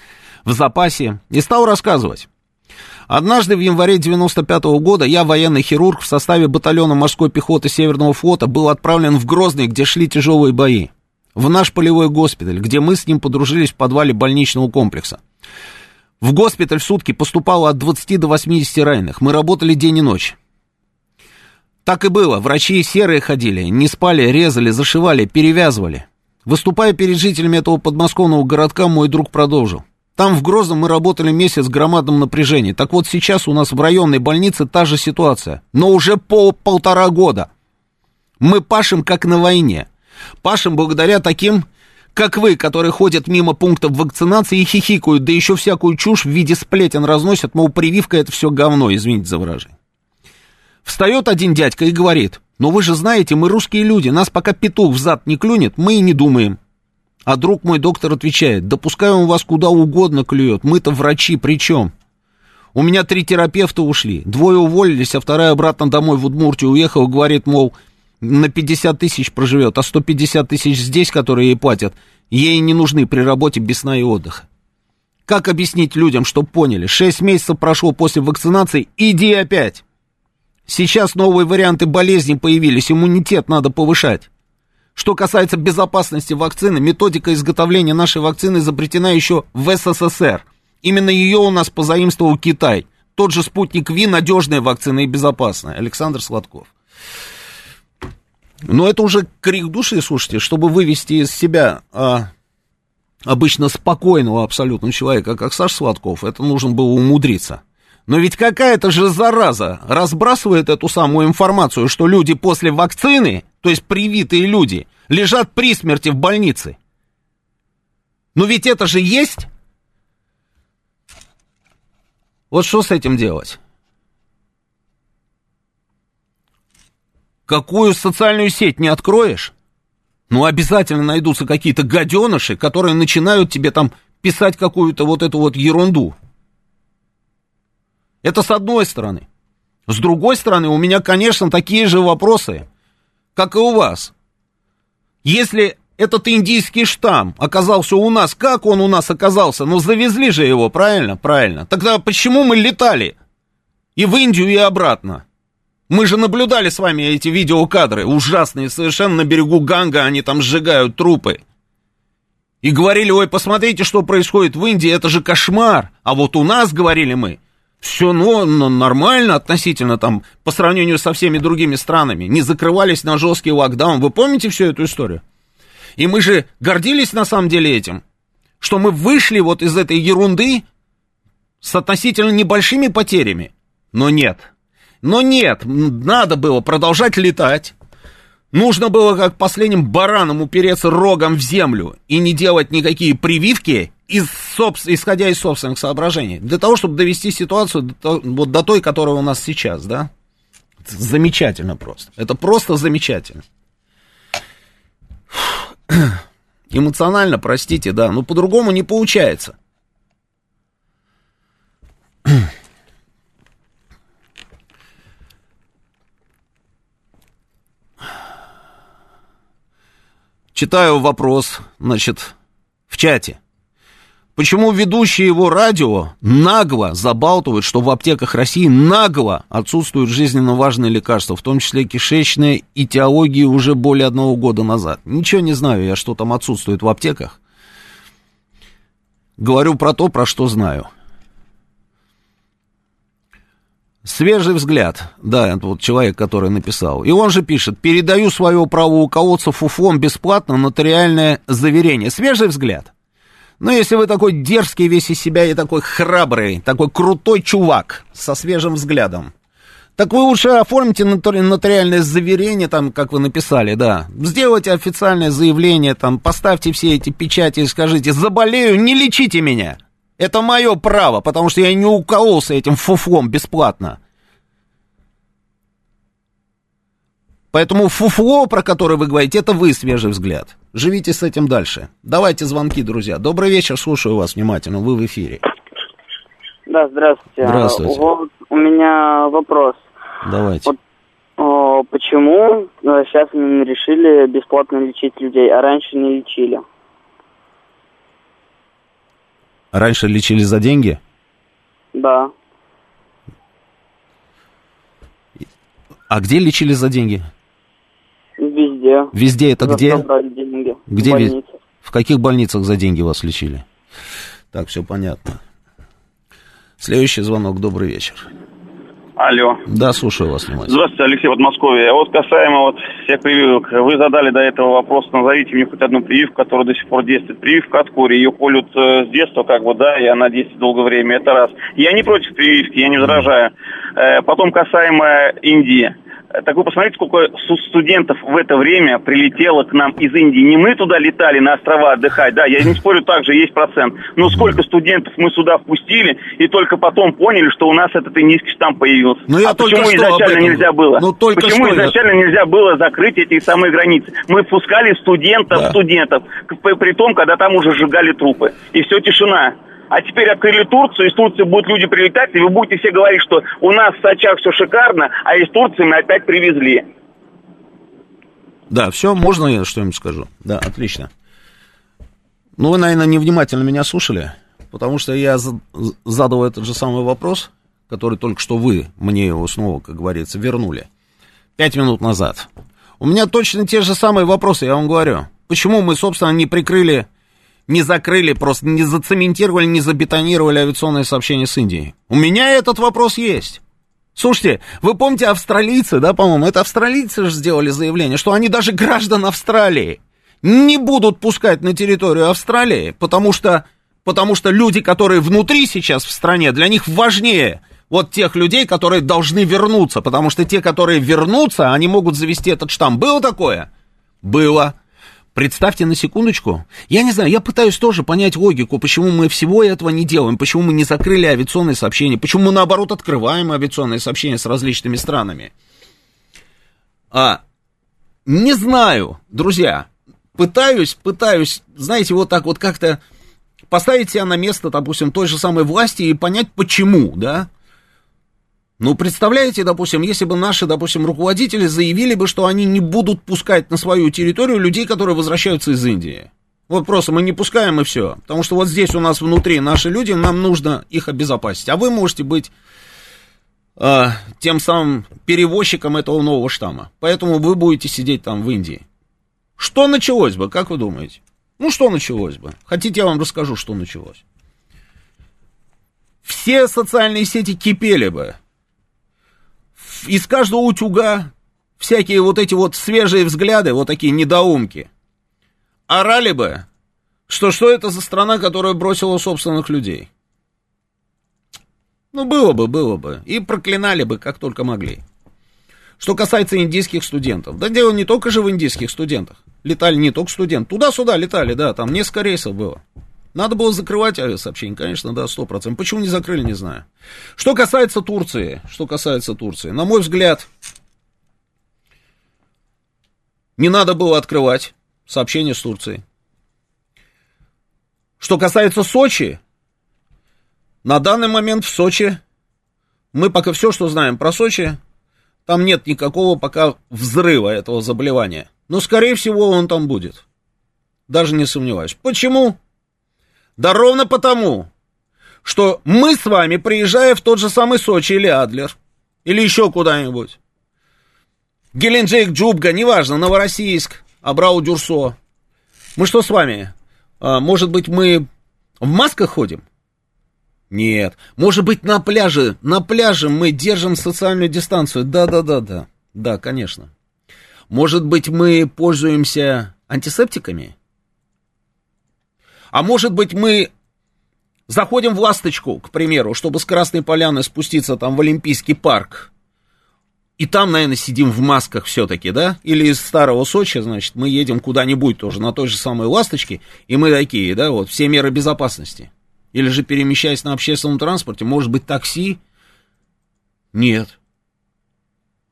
Speaker 2: в запасе, и стал рассказывать. Однажды в январе 95 -го года я, военный хирург, в составе батальона морской пехоты Северного флота был отправлен в Грозный, где шли тяжелые бои в наш полевой госпиталь, где мы с ним подружились в подвале больничного комплекса. В госпиталь в сутки поступало от 20 до 80 раненых. Мы работали день и ночь. Так и было. Врачи серые ходили, не спали, резали, зашивали, перевязывали. Выступая перед жителями этого подмосковного городка, мой друг продолжил. Там в Грозном мы работали месяц в громадном напряжении. Так вот сейчас у нас в районной больнице та же ситуация. Но уже по полтора года. Мы пашем как на войне. Пашем благодаря таким, как вы, которые ходят мимо пунктов вакцинации и хихикают, да еще всякую чушь в виде сплетен разносят, мол, прививка это все говно, извините за выражение. Встает один дядька и говорит, ну вы же знаете, мы русские люди, нас пока петух в зад не клюнет, мы и не думаем. А друг мой доктор отвечает, да пускай он вас куда угодно клюет, мы-то врачи, при чем? У меня три терапевта ушли, двое уволились, а вторая обратно домой в Удмуртию уехала, говорит, мол, на 50 тысяч проживет, а 150 тысяч здесь, которые ей платят, ей не нужны при работе без сна и отдыха. Как объяснить людям, чтобы поняли, 6 месяцев прошло после вакцинации, иди опять. Сейчас новые варианты болезни появились, иммунитет надо повышать. Что касается безопасности вакцины, методика изготовления нашей вакцины изобретена еще в СССР. Именно ее у нас позаимствовал Китай. Тот же спутник Ви надежная вакцина и безопасная. Александр Сладков. Но это уже крик души, слушайте, чтобы вывести из себя а, обычно спокойного абсолютно человека, как Саш Сладков, это нужно было умудриться. Но ведь какая-то же зараза разбрасывает эту самую информацию, что люди после вакцины, то есть привитые люди, лежат при смерти в больнице. Но ведь это же есть. Вот что с этим делать? Какую социальную сеть не откроешь, ну, обязательно найдутся какие-то гаденыши, которые начинают тебе там писать какую-то вот эту вот ерунду. Это с одной стороны. С другой стороны, у меня, конечно, такие же вопросы, как и у вас. Если этот индийский штамм оказался у нас, как он у нас оказался? Ну, завезли же его, правильно? Правильно. Тогда почему мы летали и в Индию, и обратно? Мы же наблюдали с вами эти видеокадры, ужасные совершенно на берегу Ганга, они там сжигают трупы. И говорили, ой, посмотрите, что происходит в Индии, это же кошмар. А вот у нас, говорили мы, все ну, ну, нормально относительно там, по сравнению со всеми другими странами. Не закрывались на жесткий локдаун. Вы помните всю эту историю? И мы же гордились на самом деле этим, что мы вышли вот из этой ерунды с относительно небольшими потерями. Но нет, но нет, надо было продолжать летать. Нужно было как последним баранам упереться рогом в землю и не делать никакие прививки, из, исходя из собственных соображений, для того, чтобы довести ситуацию до, вот до той, которая у нас сейчас, да? Замечательно просто. Это просто замечательно. Эмоционально, простите, да, но по-другому не получается. Читаю вопрос, значит, в чате. Почему ведущие его радио нагло забалтывают, что в аптеках России нагло отсутствуют жизненно важные лекарства, в том числе кишечные и теологии уже более одного года назад? Ничего не знаю я, что там отсутствует в аптеках. Говорю про то, про что знаю. Свежий взгляд, да, вот человек, который написал. И он же пишет, передаю свое право у кого-то фуфлом бесплатно нотариальное заверение. Свежий взгляд. Но если вы такой дерзкий весь из себя и такой храбрый, такой крутой чувак со свежим взглядом, так вы лучше оформите нотариальное заверение, там, как вы написали, да. Сделайте официальное заявление, там, поставьте все эти печати и скажите, заболею, не лечите меня. Это мое право, потому что я не укололся этим фуфлом бесплатно. Поэтому фуфло, про которое вы говорите, это вы, свежий взгляд. Живите с этим дальше. Давайте звонки, друзья. Добрый вечер, слушаю вас внимательно. Вы в эфире.
Speaker 8: Да, здравствуйте.
Speaker 2: Здравствуйте.
Speaker 8: Вот у меня вопрос.
Speaker 2: Давайте. Вот,
Speaker 8: о, почему сейчас э, решили бесплатно лечить людей, а раньше не лечили?
Speaker 2: Раньше лечили за деньги?
Speaker 8: Да.
Speaker 2: А где лечили за деньги?
Speaker 8: Везде.
Speaker 2: Везде это где?
Speaker 8: деньги.
Speaker 2: Где? В, в каких больницах за деньги вас лечили? Так, все понятно. Следующий звонок. Добрый вечер.
Speaker 9: Алло.
Speaker 2: Да, слушаю вас внимательно.
Speaker 9: Здравствуйте, Алексей Подмосковье. Вот касаемо вот всех прививок. Вы задали до этого вопрос, назовите мне хоть одну прививку, которая до сих пор действует. Прививка от кури, ее колют э, с детства, как бы, да, и она действует долгое время, это раз. Я не против прививки, я не возражаю. Э, потом касаемо Индии. Так вы посмотрите, сколько студентов в это время прилетело к нам из Индии. Не мы туда летали на острова отдыхать, да, я не спорю, также есть процент. Но сколько студентов мы сюда впустили, и только потом поняли, что у нас этот индийский штамм появился.
Speaker 2: Но я
Speaker 9: а почему изначально нельзя было?
Speaker 2: Ну, только
Speaker 9: почему
Speaker 2: что
Speaker 9: изначально я... нельзя было закрыть эти самые границы? Мы впускали студентов, да. студентов, при том, когда там уже сжигали трупы. И все, тишина а теперь открыли Турцию, из Турции будут люди прилетать, и вы будете все говорить, что у нас в Сочах все шикарно, а из Турции мы опять привезли.
Speaker 2: Да, все, можно я что-нибудь скажу? Да, отлично. Ну, вы, наверное, невнимательно меня слушали, потому что я задал этот же самый вопрос, который только что вы мне его снова, как говорится, вернули. Пять минут назад. У меня точно те же самые вопросы, я вам говорю. Почему мы, собственно, не прикрыли не закрыли, просто не зацементировали, не забетонировали авиационное сообщение с Индией? У меня этот вопрос есть. Слушайте, вы помните австралийцы, да, по-моему, это австралийцы же сделали заявление, что они даже граждан Австралии не будут пускать на территорию Австралии, потому что, потому что люди, которые внутри сейчас в стране, для них важнее вот тех людей, которые должны вернуться, потому что те, которые вернутся, они могут завести этот штамм. Было такое? Было. Представьте на секундочку, я не знаю, я пытаюсь тоже понять логику, почему мы всего этого не делаем, почему мы не закрыли авиационные сообщения, почему мы наоборот открываем авиационные сообщения с различными странами. А, не знаю, друзья, пытаюсь, пытаюсь, знаете, вот так вот как-то поставить себя на место, допустим, той же самой власти и понять, почему, да? Ну, представляете, допустим, если бы наши, допустим, руководители заявили бы, что они не будут пускать на свою территорию людей, которые возвращаются из Индии. Вот просто мы не пускаем и все. Потому что вот здесь у нас внутри наши люди, нам нужно их обезопасить. А вы можете быть э, тем самым перевозчиком этого нового штамма. Поэтому вы будете сидеть там в Индии. Что началось бы, как вы думаете? Ну, что началось бы? Хотите, я вам расскажу, что началось? Все социальные сети кипели бы из каждого утюга всякие вот эти вот свежие взгляды, вот такие недоумки, орали бы, что что это за страна, которая бросила собственных людей. Ну, было бы, было бы. И проклинали бы, как только могли. Что касается индийских студентов. Да дело не только же в индийских студентах. Летали не только студенты. Туда-сюда летали, да, там несколько рейсов было. Надо было закрывать авиасообщение, конечно, да, 100%. Почему не закрыли, не знаю. Что касается Турции, что касается Турции, на мой взгляд, не надо было открывать сообщение с Турцией. Что касается Сочи, на данный момент в Сочи, мы пока все, что знаем про Сочи, там нет никакого пока взрыва этого заболевания. Но, скорее всего, он там будет. Даже не сомневаюсь. Почему? Да ровно потому, что мы с вами, приезжая в тот же самый Сочи или Адлер, или еще куда-нибудь, Геленджик, Джубга, неважно, Новороссийск, Абрау-Дюрсо, мы что с вами? А, может быть, мы в масках ходим? Нет. Может быть, на пляже, на пляже мы держим социальную дистанцию? Да-да-да-да. Да, конечно. Может быть, мы пользуемся антисептиками? А может быть, мы заходим в «Ласточку», к примеру, чтобы с Красной Поляны спуститься там в Олимпийский парк, и там, наверное, сидим в масках все-таки, да? Или из старого Сочи, значит, мы едем куда-нибудь тоже на той же самой «Ласточке», и мы такие, да, вот, все меры безопасности. Или же перемещаясь на общественном транспорте, может быть, такси? Нет.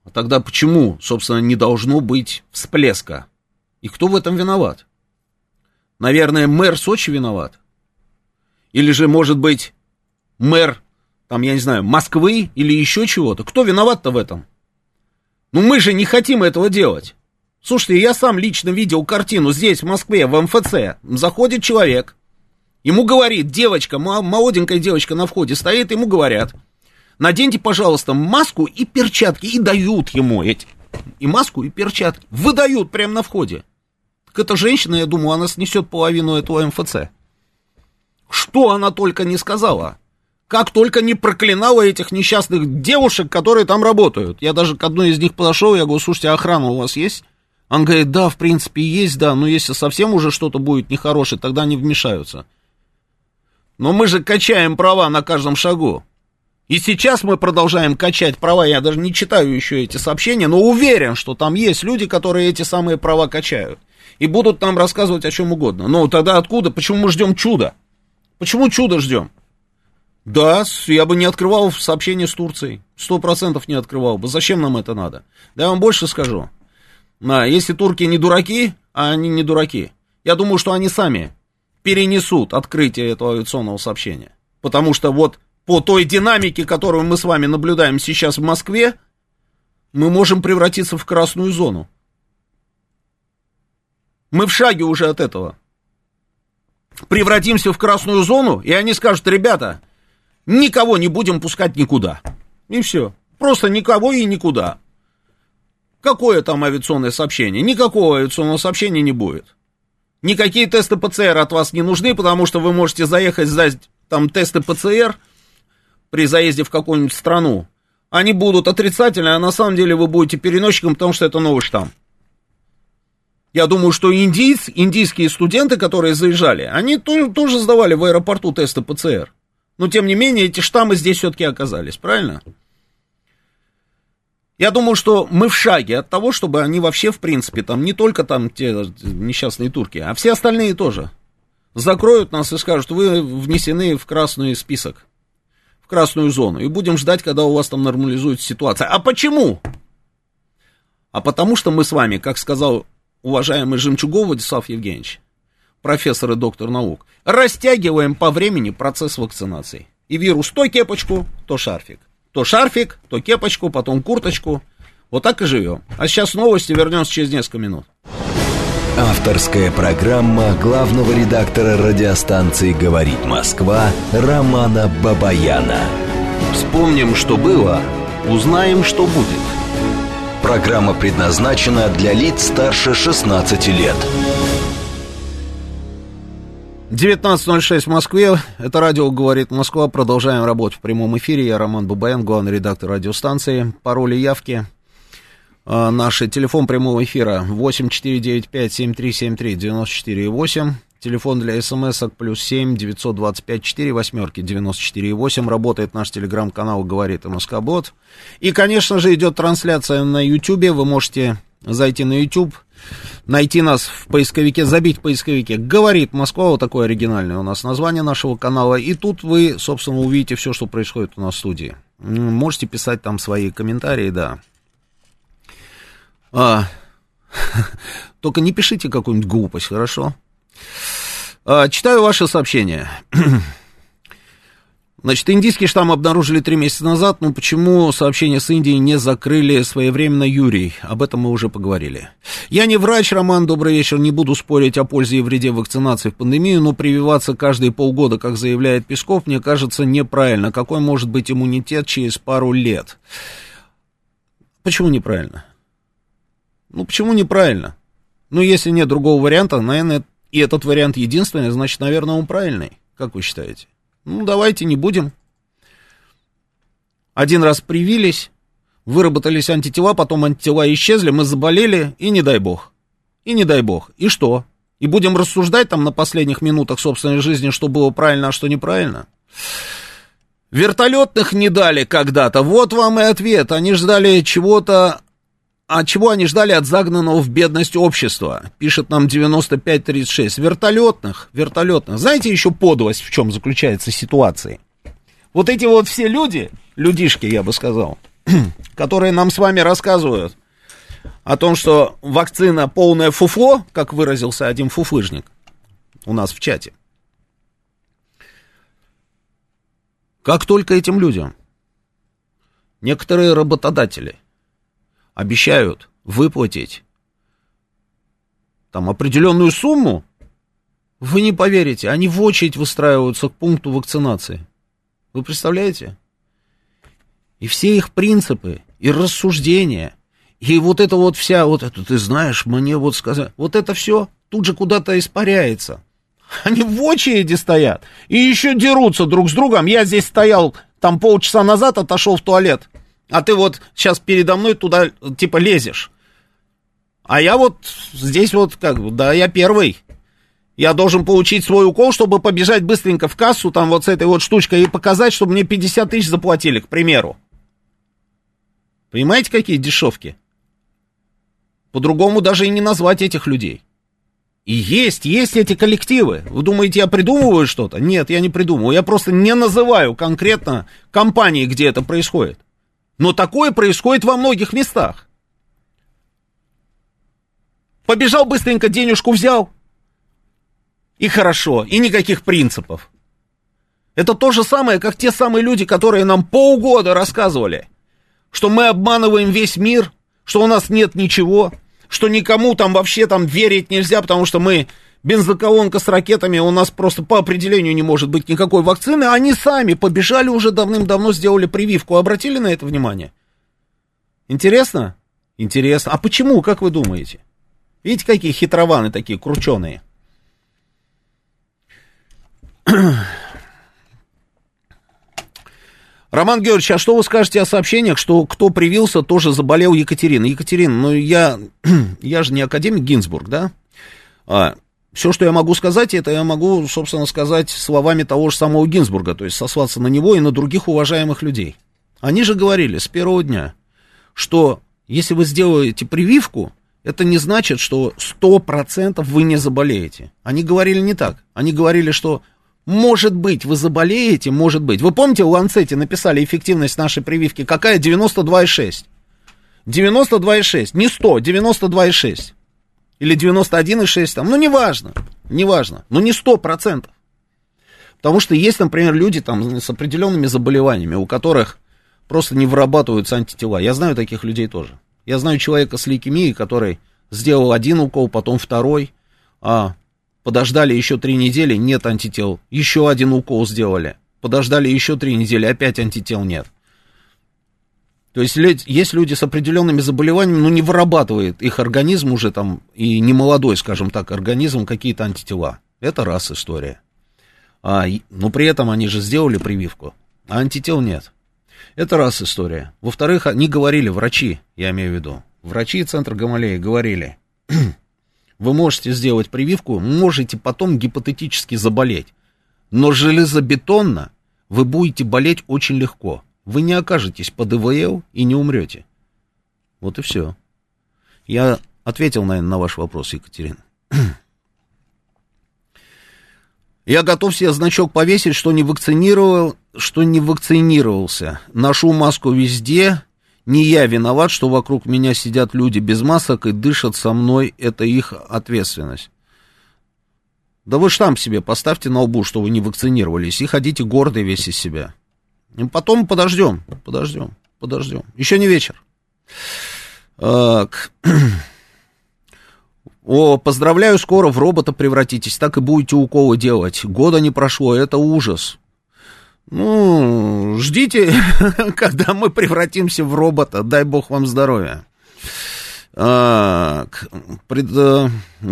Speaker 2: А тогда почему, собственно, не должно быть всплеска? И кто в этом виноват? Наверное, мэр Сочи виноват? Или же, может быть, мэр, там, я не знаю, Москвы или еще чего-то? Кто виноват-то в этом? Ну мы же не хотим этого делать. Слушайте, я сам лично видел картину здесь, в Москве, в МФЦ. Заходит человек, ему говорит, девочка, молоденькая девочка на входе стоит, ему говорят, наденьте, пожалуйста, маску и перчатки, и дают ему эти, и маску, и перчатки, выдают прямо на входе. Так эта женщина, я думаю, она снесет половину этого МФЦ. Что она только не сказала как только не проклинала этих несчастных девушек, которые там работают. Я даже к одной из них подошел, я говорю, слушайте, а охрана у вас есть? Он говорит, да, в принципе, есть, да, но если совсем уже что-то будет нехорошее, тогда они вмешаются. Но мы же качаем права на каждом шагу. И сейчас мы продолжаем качать права. Я даже не читаю еще эти сообщения, но уверен, что там есть люди, которые эти самые права качают. И будут нам рассказывать о чем угодно. Но тогда откуда? Почему мы ждем чуда? Почему чудо ждем? Да, я бы не открывал сообщение с Турцией. Сто процентов не открывал бы. Зачем нам это надо? Да я вам больше скажу. А, если турки не дураки, а они не дураки, я думаю, что они сами перенесут открытие этого авиационного сообщения. Потому что вот по той динамике, которую мы с вами наблюдаем сейчас в Москве, мы можем превратиться в красную зону. Мы в шаге уже от этого. Превратимся в красную зону, и они скажут, ребята, никого не будем пускать никуда. И все. Просто никого и никуда. Какое там авиационное сообщение? Никакого авиационного сообщения не будет. Никакие тесты ПЦР от вас не нужны, потому что вы можете заехать, сдать там тесты ПЦР при заезде в какую-нибудь страну. Они будут отрицательные, а на самом деле вы будете переносчиком, потому что это новый штамм. Я думаю, что индийц, индийские студенты, которые заезжали, они тоже, тоже сдавали в аэропорту тесты ПЦР. Но, тем не менее, эти штаммы здесь все-таки оказались, правильно? Я думаю, что мы в шаге от того, чтобы они вообще, в принципе, там не только там те несчастные турки, а все остальные тоже закроют нас и скажут, вы внесены в красный список, в красную зону, и будем ждать, когда у вас там нормализуется ситуация. А почему? А потому что мы с вами, как сказал уважаемый Жемчугов Владислав Евгеньевич, профессор и доктор наук, растягиваем по времени процесс вакцинации. И вирус то кепочку, то шарфик. То шарфик, то кепочку, потом курточку. Вот так и живем. А сейчас новости, вернемся через несколько минут.
Speaker 1: Авторская программа главного редактора радиостанции «Говорит Москва» Романа Бабаяна. Вспомним, что было, узнаем, что будет. Программа предназначена для лиц старше 16 лет.
Speaker 2: 19.06 в Москве. Это радио «Говорит Москва». Продолжаем работу в прямом эфире. Я Роман Бабаян, главный редактор радиостанции. Пароли явки. А, наш телефон прямого эфира 8495-7373-94,8. Телефон для смс плюс 7 925 4 восьмерки 94,8. Работает наш телеграм-канал «Говорит МСК Бот». И, конечно же, идет трансляция на YouTube. Вы можете зайти на YouTube, найти нас в поисковике, забить в поисковике «Говорит Москва», вот такое оригинальное у нас название нашего канала, и тут вы, собственно, увидите все, что происходит у нас в студии. Можете писать там свои комментарии, да. А, только не пишите какую-нибудь глупость, хорошо? А, читаю ваши сообщения. Значит, индийский штамм обнаружили три месяца назад, но почему сообщение с Индией не закрыли своевременно Юрий? Об этом мы уже поговорили. Я не врач, Роман, добрый вечер, не буду спорить о пользе и вреде вакцинации в пандемию, но прививаться каждые полгода, как заявляет Песков, мне кажется неправильно. Какой может быть иммунитет через пару лет? Почему неправильно? Ну, почему неправильно? Ну, если нет другого варианта, наверное, и этот вариант единственный, значит, наверное, он правильный. Как вы считаете? Ну, давайте не будем. Один раз привились, выработались антитела, потом антитела исчезли, мы заболели, и не дай бог. И не дай бог. И что? И будем рассуждать там на последних минутах собственной жизни, что было правильно, а что неправильно? Вертолетных не дали когда-то. Вот вам и ответ. Они ждали чего-то а чего они ждали от загнанного в бедность общества? Пишет нам 9536. Вертолетных, вертолетных. Знаете еще подлость, в чем заключается ситуация? Вот эти вот все люди, людишки, я бы сказал, которые нам с вами рассказывают о том, что вакцина полное фуфло, как выразился один фуфлыжник у нас в чате. Как только этим людям некоторые работодатели обещают выплатить там определенную сумму, вы не поверите, они в очередь выстраиваются к пункту вакцинации. Вы представляете? И все их принципы, и рассуждения, и вот это вот вся, вот это, ты знаешь, мне вот сказать, вот это все тут же куда-то испаряется. Они в очереди стоят и еще дерутся друг с другом. Я здесь стоял там полчаса назад, отошел в туалет. А ты вот сейчас передо мной туда, типа, лезешь. А я вот здесь вот, как бы, да, я первый. Я должен получить свой укол, чтобы побежать быстренько в кассу, там вот с этой вот штучкой и показать, чтобы мне 50 тысяч заплатили, к примеру. Понимаете, какие дешевки? По-другому даже и не назвать этих людей. И есть, есть эти коллективы. Вы думаете, я придумываю что-то? Нет, я не придумываю. Я просто не называю конкретно компании, где это происходит. Но такое происходит во многих местах. Побежал быстренько, денежку взял. И хорошо, и никаких принципов. Это то же самое, как те самые люди, которые нам полгода рассказывали, что мы обманываем весь мир, что у нас нет ничего, что никому там вообще там верить нельзя, потому что мы бензоколонка с ракетами, у нас просто по определению не может быть никакой вакцины, они сами побежали уже давным-давно, сделали прививку. Обратили на это внимание? Интересно? Интересно. А почему, как вы думаете? Видите, какие хитрованы такие, крученые? Роман Георгиевич, а что вы скажете о сообщениях, что кто привился, тоже заболел Екатерина? Екатерина, ну я, я же не академик Гинзбург, да? А, все, что я могу сказать, это я могу, собственно, сказать словами того же самого Гинзбурга, то есть сослаться на него и на других уважаемых людей. Они же говорили с первого дня, что если вы сделаете прививку, это не значит, что 100% вы не заболеете. Они говорили не так. Они говорили, что может быть, вы заболеете, может быть. Вы помните, в Ланцете написали эффективность нашей прививки какая? 92,6. 92,6. Не 100, 92,6 или 91,6 там, ну, неважно, неважно, но не 100%. Потому что есть, например, люди там с определенными заболеваниями, у которых просто не вырабатываются антитела. Я знаю таких людей тоже. Я знаю человека с лейкемией, который сделал один укол, потом второй, а подождали еще три недели, нет антител. Еще один укол сделали. Подождали еще три недели, опять антител нет. То есть есть люди с определенными заболеваниями, но не вырабатывает их организм уже там, и не молодой, скажем так, организм какие-то антитела. Это раз история. А, но при этом они же сделали прививку, а антител нет. Это раз история. Во-вторых, они говорили, врачи, я имею в виду, врачи Центра Гамалеи говорили, вы можете сделать прививку, можете потом гипотетически заболеть, но железобетонно вы будете болеть очень легко вы не окажетесь под ИВЛ и не умрете. Вот и все. Я ответил, наверное, на ваш вопрос, Екатерина. Я готов себе значок повесить, что не вакцинировал, что не вакцинировался. Ношу маску везде. Не я виноват, что вокруг меня сидят люди без масок и дышат со мной. Это их ответственность. Да вы штамп себе поставьте на лбу, что вы не вакцинировались, и ходите гордый весь из себя. И потом подождем, подождем, подождем. Еще не вечер. Так. О, поздравляю, скоро в робота превратитесь, так и будете уколы делать. Года не прошло, это ужас. Ну, ждите, когда мы превратимся в робота, дай бог вам здоровья. А, э,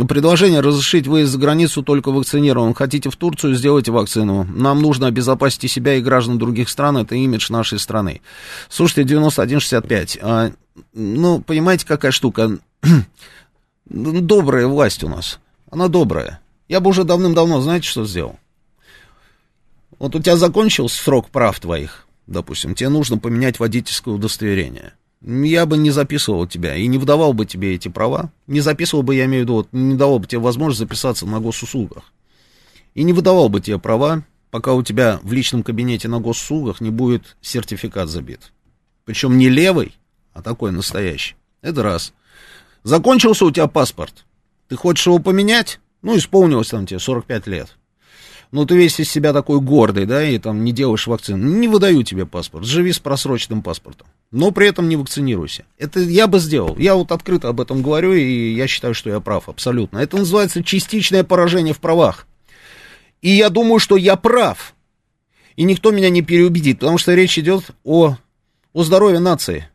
Speaker 2: предложение разрешить выезд за границу только вакцинированным. Хотите в Турцию, сделайте вакцину. Нам нужно обезопасить и себя, и граждан других стран. Это имидж нашей страны. Слушайте, 9165. А, ну, понимаете, какая штука? Добрая власть у нас. Она добрая. Я бы уже давным-давно, знаете, что сделал? Вот у тебя закончился срок прав твоих, допустим, тебе нужно поменять водительское удостоверение я бы не записывал тебя и не выдавал бы тебе эти права. Не записывал бы, я имею в виду, вот, не давал бы тебе возможность записаться на госуслугах. И не выдавал бы тебе права, пока у тебя в личном кабинете на госуслугах не будет сертификат забит. Причем не левый, а такой настоящий. Это раз. Закончился у тебя паспорт. Ты хочешь его поменять? Ну, исполнилось там тебе 45 лет ну ты весь из себя такой гордый, да, и там не делаешь вакцину, не выдаю тебе паспорт, живи с просроченным паспортом, но при этом не вакцинируйся. Это я бы сделал, я вот открыто об этом говорю, и я считаю, что я прав абсолютно. Это называется частичное поражение в правах. И я думаю, что я прав, и никто меня не переубедит, потому что речь идет о, о здоровье нации.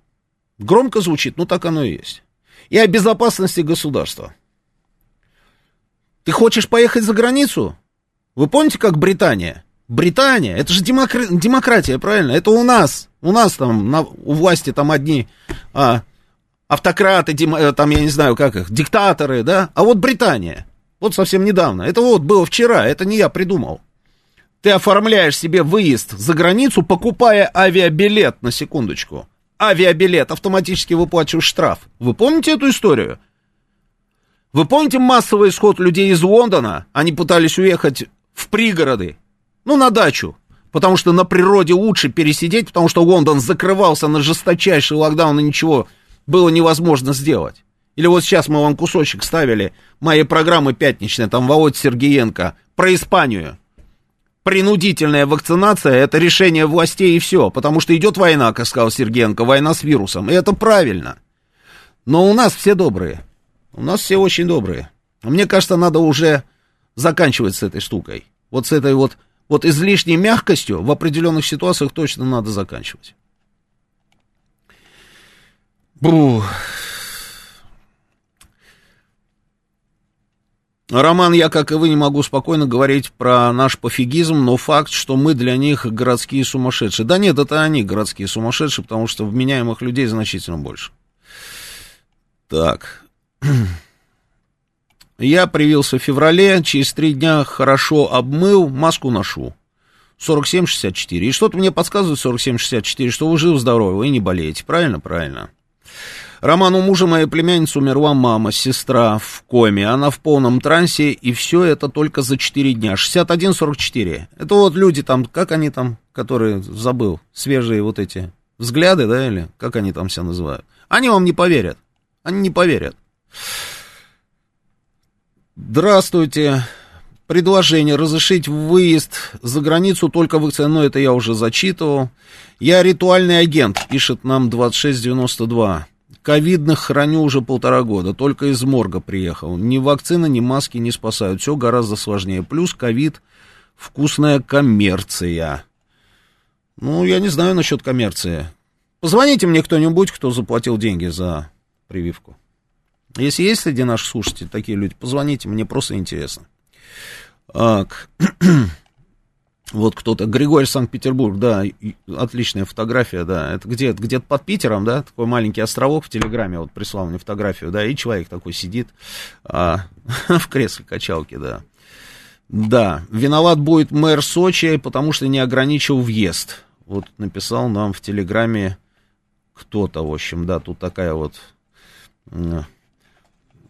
Speaker 2: Громко звучит, но так оно и есть. И о безопасности государства. Ты хочешь поехать за границу? Вы помните, как Британия? Британия, это же демокр... демократия, правильно? Это у нас, у нас там на... у власти там одни а, автократы, дем... Э, там я не знаю как их, диктаторы, да? А вот Британия, вот совсем недавно, это вот было вчера, это не я придумал. Ты оформляешь себе выезд за границу, покупая авиабилет, на секундочку. Авиабилет, автоматически выплачиваешь штраф. Вы помните эту историю? Вы помните массовый исход людей из Лондона? Они пытались уехать в пригороды, ну, на дачу, потому что на природе лучше пересидеть, потому что Лондон закрывался на жесточайший локдаун, и ничего было невозможно сделать. Или вот сейчас мы вам кусочек ставили моей программы пятничной, там Володь Сергеенко, про Испанию. Принудительная вакцинация – это решение властей и все, потому что идет война, как сказал Сергеенко, война с вирусом, и это правильно. Но у нас все добрые, у нас все очень добрые. Мне кажется, надо уже заканчивать с этой штукой. Вот с этой вот, вот излишней мягкостью в определенных ситуациях точно надо заканчивать. Бу. Роман, я, как и вы, не могу спокойно говорить про наш пофигизм, но факт, что мы для них городские сумасшедшие. Да нет, это они городские сумасшедшие, потому что вменяемых людей значительно больше. Так. Я привился в феврале, через три дня хорошо обмыл, маску ношу. 47-64. И что-то мне подсказывает 47-64, что вы живы-здоровы и не болеете. Правильно? Правильно. Роман, у мужа моей племянницы умерла мама, сестра в коме. Она в полном трансе, и все это только за 4 дня. 61-44. Это вот люди там, как они там, которые, забыл, свежие вот эти взгляды, да, или как они там себя называют. Они вам не поверят. Они не поверят. Здравствуйте. Предложение разрешить выезд за границу только вакцину, это я уже зачитывал. Я ритуальный агент, пишет нам 2692. Ковидных храню уже полтора года, только из морга приехал. Ни вакцины, ни маски не спасают, все гораздо сложнее. Плюс ковид, вкусная коммерция. Ну, я не знаю насчет коммерции. Позвоните мне кто-нибудь, кто заплатил деньги за прививку. Если есть среди наших слушателей такие люди, позвоните, мне просто интересно. Так. Вот кто-то, Григорий Санкт-Петербург, да, отличная фотография, да, это где где-то под Питером, да, такой маленький островок в Телеграме, вот прислал мне фотографию, да, и человек такой сидит а, в кресле качалки, да. Да, виноват будет мэр Сочи, потому что не ограничил въезд. Вот написал нам в Телеграме кто-то, в общем, да, тут такая вот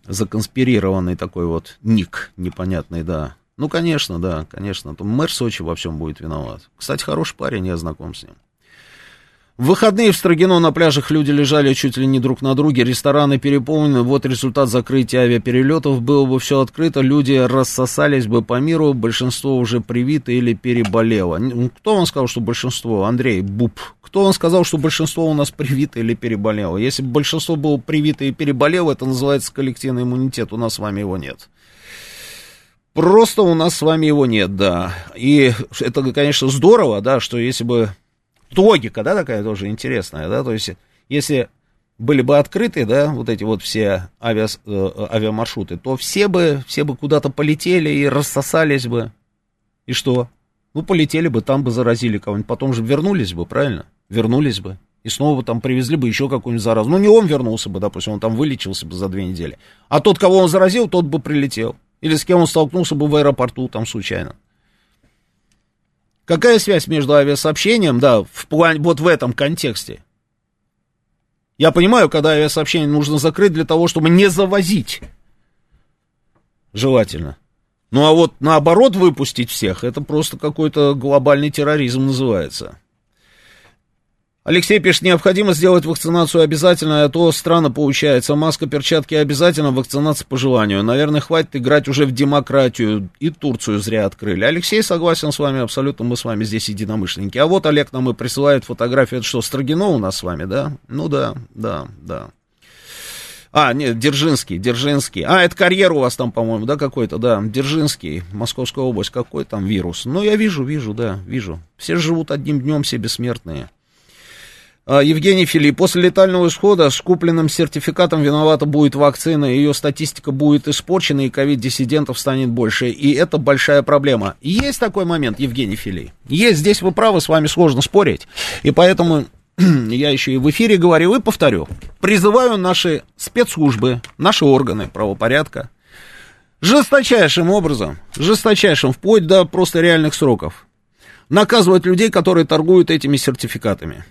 Speaker 2: законспирированный такой вот ник непонятный, да. Ну, конечно, да, конечно. Мэр Сочи во всем будет виноват. Кстати, хороший парень, я знаком с ним. В выходные в Строгино на пляжах люди лежали чуть ли не друг на друге, рестораны переполнены, вот результат закрытия авиаперелетов, было бы все открыто, люди рассосались бы по миру, большинство уже привито или переболело. Кто вам сказал, что большинство? Андрей Буб. Кто вам сказал, что большинство у нас привито или переболело? Если бы большинство было привито и переболело, это называется коллективный иммунитет, у нас с вами его нет. Просто у нас с вами его нет, да. И это, конечно, здорово, да, что если бы логика, да, такая тоже интересная, да, то есть, если были бы открыты, да, вот эти вот все авиа, э, авиамаршруты, то все бы, все бы куда-то полетели и рассосались бы. И что? Ну, полетели бы, там бы заразили кого-нибудь, потом же вернулись бы, правильно? Вернулись бы. И снова там привезли бы еще какую-нибудь заразу. Ну, не он вернулся бы, допустим, он там вылечился бы за две недели. А тот, кого он заразил, тот бы прилетел. Или с кем он столкнулся бы в аэропорту там случайно. Какая связь между авиасообщением, да, в плане, вот в этом контексте? Я понимаю, когда авиасообщение нужно закрыть для того, чтобы не завозить. Желательно. Ну а вот наоборот выпустить всех, это просто какой-то глобальный терроризм называется. Алексей пишет, необходимо сделать вакцинацию обязательно, а то странно получается. Маска, перчатки обязательно, вакцинация по желанию. Наверное, хватит играть уже в демократию. И Турцию зря открыли. Алексей согласен с вами абсолютно, мы с вами здесь единомышленники. А вот Олег нам и присылает фотографию, это что, Строгино у нас с вами, да? Ну да, да, да. А, нет, Держинский, Держинский. А, это карьер у вас там, по-моему, да, какой-то, да, Держинский, Московская область, какой там вирус? Ну, я вижу, вижу, да, вижу. Все живут одним днем, все бессмертные. А, Евгений Филипп, после летального исхода с купленным сертификатом виновата будет вакцина, ее статистика будет испорчена, и ковид-диссидентов станет больше, и это большая проблема. Есть такой момент, Евгений Филипп? Есть, здесь вы правы, с вами сложно спорить, и поэтому я еще и в эфире говорил и повторю, призываю наши спецслужбы, наши органы правопорядка, жесточайшим образом, жесточайшим, вплоть до просто реальных сроков, наказывать людей, которые торгуют этими сертификатами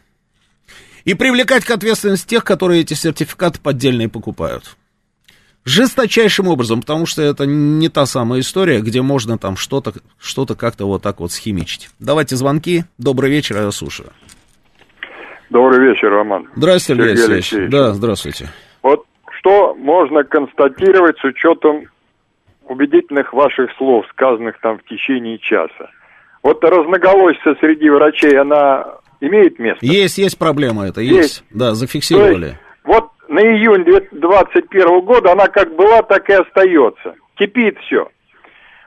Speaker 2: и привлекать к ответственности тех, которые эти сертификаты поддельные покупают. Жесточайшим образом, потому что это не та самая история, где можно там что-то что как-то вот так вот схимичить. Давайте звонки. Добрый вечер, я слушаю.
Speaker 10: Добрый вечер, Роман.
Speaker 2: Здравствуйте, Сергей, Алексеевич. Алексеевич. Да, здравствуйте.
Speaker 10: Вот что можно констатировать с учетом убедительных ваших слов, сказанных там в течение часа? Вот разноголосица среди врачей, она имеет место?
Speaker 2: Есть, есть проблема это, есть. есть. Да, зафиксировали. Есть,
Speaker 10: вот на июнь 2021 года она как была, так и остается. Кипит все.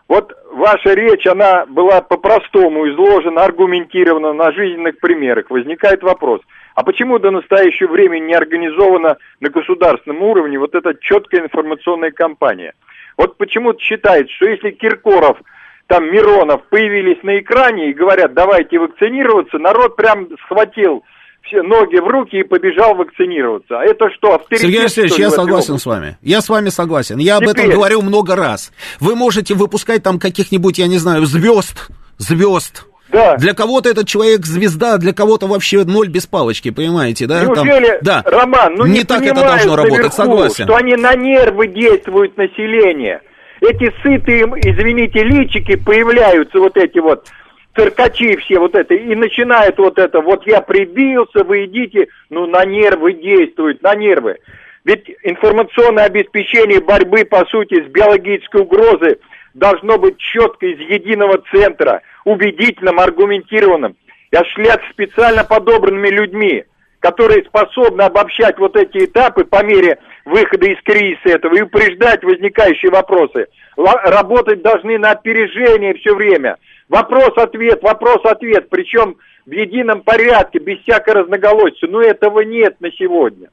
Speaker 10: Вот ваша речь, она была по-простому изложена, аргументирована на жизненных примерах. Возникает вопрос, а почему до настоящего времени не организована на государственном уровне вот эта четкая информационная кампания? Вот почему-то считается, что если Киркоров – там Миронов появились на экране и говорят, давайте вакцинироваться, народ прям схватил все ноги в руки и побежал вакцинироваться. А это что,
Speaker 2: авторитет? Сергей Алексеевич, я согласен с вами. Я с вами согласен. Я Теперь... об этом говорил много раз. Вы можете выпускать там каких-нибудь, я не знаю, звезд, звезд. Да. Для кого-то этот человек звезда, для кого-то вообще ноль без палочки, понимаете, да?
Speaker 10: Неужели,
Speaker 2: там, да.
Speaker 10: Роман, ну не,
Speaker 2: не так это должно наверху, работать, согласен.
Speaker 10: Что они на нервы действуют население эти сытые, извините, личики появляются, вот эти вот циркачи все вот это, и начинают вот это, вот я прибился, вы идите, ну на нервы действуют, на нервы. Ведь информационное обеспечение борьбы, по сути, с биологической угрозой должно быть четко из единого центра, убедительным, аргументированным, и осуществляться специально подобранными людьми, которые способны обобщать вот эти этапы по мере выхода из кризиса этого и упреждать возникающие вопросы. Работать должны на опережение все время. Вопрос-ответ, вопрос-ответ, причем в едином порядке, без всякой разноголосия. Но этого нет на сегодня.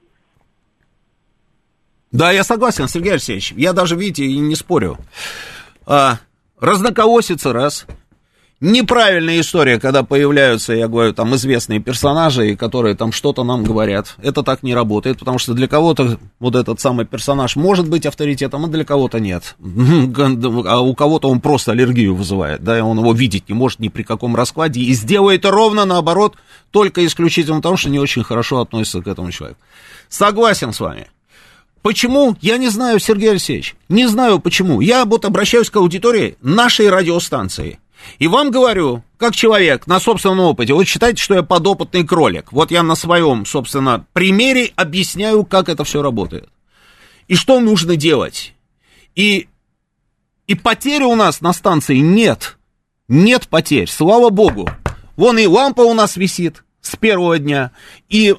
Speaker 2: Да, я согласен, Сергей Алексеевич. Я даже, видите, и не спорю. А, разноколосица раз, Неправильная история, когда появляются, я говорю, там известные персонажи, которые там что-то нам говорят. Это так не работает, потому что для кого-то вот этот самый персонаж может быть авторитетом, а для кого-то нет. А у кого-то он просто аллергию вызывает, да, и он его видеть не может ни при каком раскладе, и сделает ровно наоборот, только исключительно потому, что не очень хорошо относится к этому человеку. Согласен с вами. Почему? Я не знаю, Сергей Алексеевич. Не знаю почему. Я вот обращаюсь к аудитории нашей радиостанции. И вам говорю, как человек на собственном опыте, вот считайте, что я подопытный кролик. Вот я на своем, собственно, примере объясняю, как это все работает. И что нужно делать. И, и потери у нас на станции нет. Нет потерь, слава богу. Вон и лампа у нас висит с первого дня. И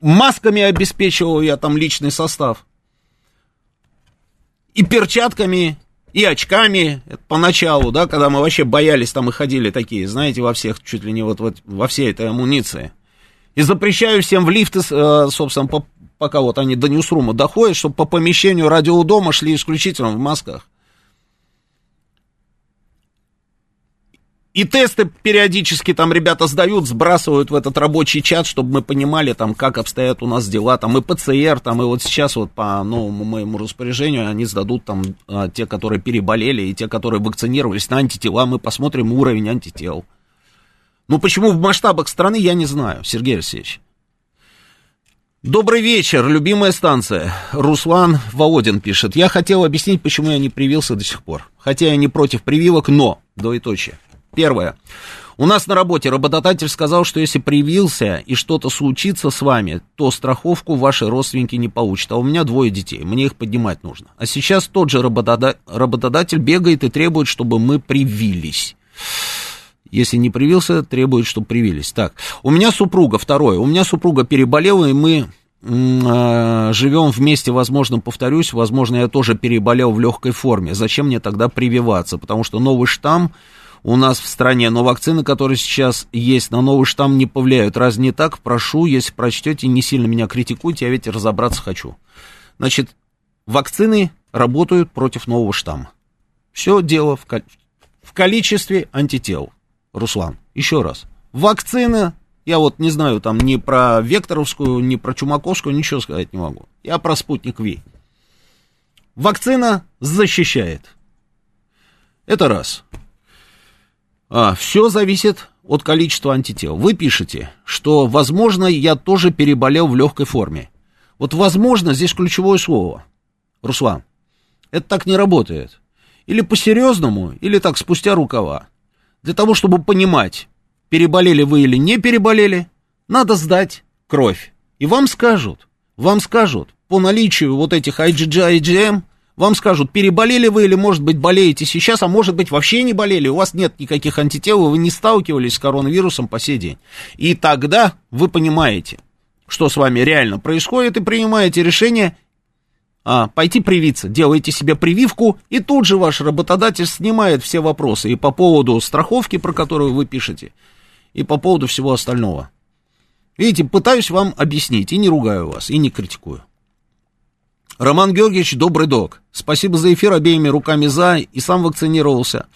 Speaker 2: масками обеспечивал я там личный состав. И перчатками, и очками поначалу, да, когда мы вообще боялись там и ходили такие, знаете, во всех, чуть ли не вот, вот во всей этой амуниции. И запрещаю всем в лифты, э, собственно, по, пока вот они до Ньюсрума доходят, чтобы по помещению радиодома шли исключительно в масках. И тесты периодически там ребята сдают, сбрасывают в этот рабочий чат, чтобы мы понимали, там, как обстоят у нас дела, там, и ПЦР, там, и вот сейчас вот по новому моему распоряжению они сдадут там а, те, которые переболели, и те, которые вакцинировались на антитела, мы посмотрим уровень антител. Ну, почему в масштабах страны, я не знаю, Сергей Алексеевич. Добрый вечер, любимая станция. Руслан Володин пишет. Я хотел объяснить, почему я не привился до сих пор. Хотя я не против прививок, но, двоеточие. Первое. У нас на работе работодатель сказал, что если привился и что-то случится с вами, то страховку ваши родственники не получат. А у меня двое детей, мне их поднимать нужно. А сейчас тот же работодатель бегает и требует, чтобы мы привились. Если не привился, требует, чтобы привились. Так, у меня супруга, второе, у меня супруга переболела, и мы э, живем вместе, возможно, повторюсь, возможно, я тоже переболел в легкой форме. Зачем мне тогда прививаться? Потому что новый штамм у нас в стране, но вакцины, которые сейчас есть на новый штамм, не повлияют. Раз не так, прошу, если прочтете, не сильно меня критикуйте, я ведь разобраться хочу. Значит, вакцины работают против нового штамма. Все дело в, в количестве антител. Руслан, еще раз. Вакцина, я вот не знаю там ни про Векторовскую, ни про Чумаковскую, ничего сказать не могу. Я про спутник Ви. Вакцина защищает. Это раз. А, все зависит от количества антител. Вы пишете, что, возможно, я тоже переболел в легкой форме. Вот возможно, здесь ключевое слово. Руслан, это так не работает. Или по-серьезному, или так спустя рукава. Для того, чтобы понимать, переболели вы или не переболели, надо сдать кровь. И вам скажут, вам скажут, по наличию вот этих IgG, IgM, вам скажут, переболели вы или, может быть, болеете сейчас, а может быть, вообще не болели, у вас нет никаких антител, вы не сталкивались с коронавирусом по сей день. И тогда вы понимаете, что с вами реально происходит, и принимаете решение а, пойти привиться. Делаете себе прививку, и тут же ваш работодатель снимает все вопросы и по поводу страховки, про которую вы пишете, и по поводу всего остального. Видите, пытаюсь вам объяснить, и не ругаю вас, и не критикую. Роман Георгиевич, добрый док. Спасибо за эфир обеими руками за, и сам вакцинировался.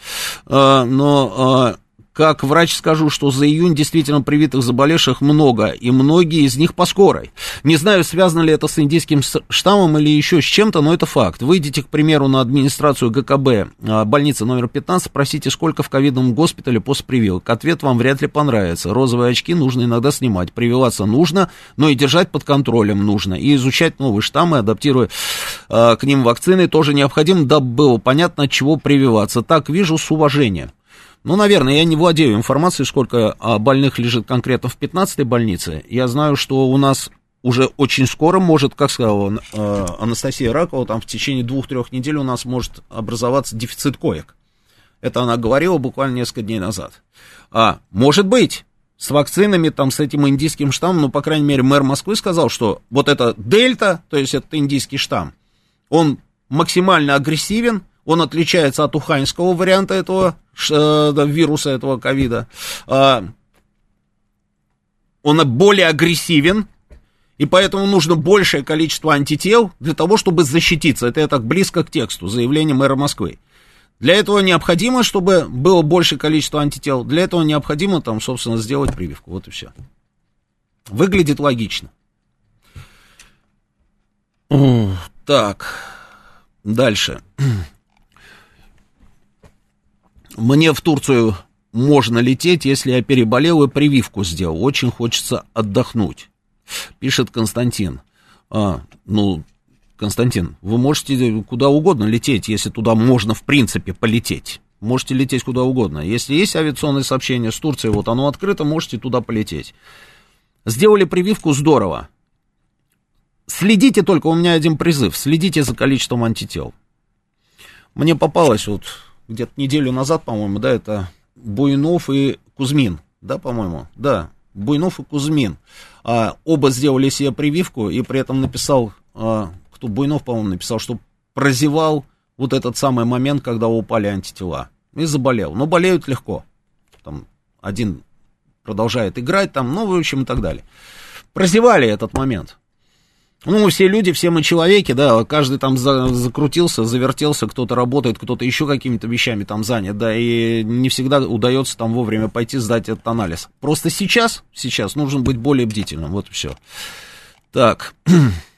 Speaker 2: А, но а, как врач скажу, что за июнь действительно привитых заболевших много, и многие из них по скорой. Не знаю, связано ли это с индийским штаммом или еще с чем-то, но это факт. Выйдите, к примеру, на администрацию ГКБ, а, больница номер 15, спросите, сколько в ковидном госпитале после прививок. Ответ вам вряд ли понравится. Розовые очки нужно иногда снимать. Прививаться нужно, но и держать под контролем нужно. И изучать новые штаммы, адаптируя э, к ним вакцины, тоже необходимо, дабы было понятно, от чего прививаться. Так вижу с уважением. Ну, наверное, я не владею информацией, сколько а, больных лежит конкретно в 15-й больнице. Я знаю, что у нас уже очень скоро может, как сказала э, Анастасия Ракова, там в течение двух-трех недель у нас может образоваться дефицит коек. Это она говорила буквально несколько дней назад. А, может быть, с вакцинами, там, с этим индийским штаммом, ну, по крайней мере, мэр Москвы сказал, что вот это дельта, то есть это индийский штамм, он максимально агрессивен, он отличается от уханьского варианта этого э, вируса, этого ковида. Э, он более агрессивен, и поэтому нужно большее количество антител для того, чтобы защититься. Это я так близко к тексту заявления мэра Москвы. Для этого необходимо, чтобы было большее количество антител. Для этого необходимо, там, собственно, сделать прививку. Вот и все. Выглядит логично. Так, дальше. Мне в Турцию можно лететь, если я переболел и прививку сделал. Очень хочется отдохнуть. Пишет Константин. А, ну, Константин, вы можете куда угодно лететь, если туда можно в принципе полететь. можете лететь куда угодно. Если есть авиационное сообщение с Турцией, вот оно открыто, можете туда полететь. Сделали прививку, здорово. Следите только, у меня один призыв, следите за количеством антител. Мне попалось вот где-то неделю назад, по-моему, да, это Буйнов и Кузьмин, да, по-моему, да, Буйнов и Кузьмин. А, оба сделали себе прививку, и при этом написал, а, кто Буйнов, по-моему, написал, что прозевал вот этот самый момент, когда упали антитела. И заболел. Но болеют легко. Там один продолжает играть, там, ну, в общем, и так далее. Прозевали этот момент. Ну, все люди, все мы человеки, да, каждый там за, закрутился, завертелся, кто-то работает, кто-то еще какими-то вещами там занят, да, и не всегда удается там вовремя пойти сдать этот анализ. Просто сейчас, сейчас нужно быть более бдительным, вот все. Так.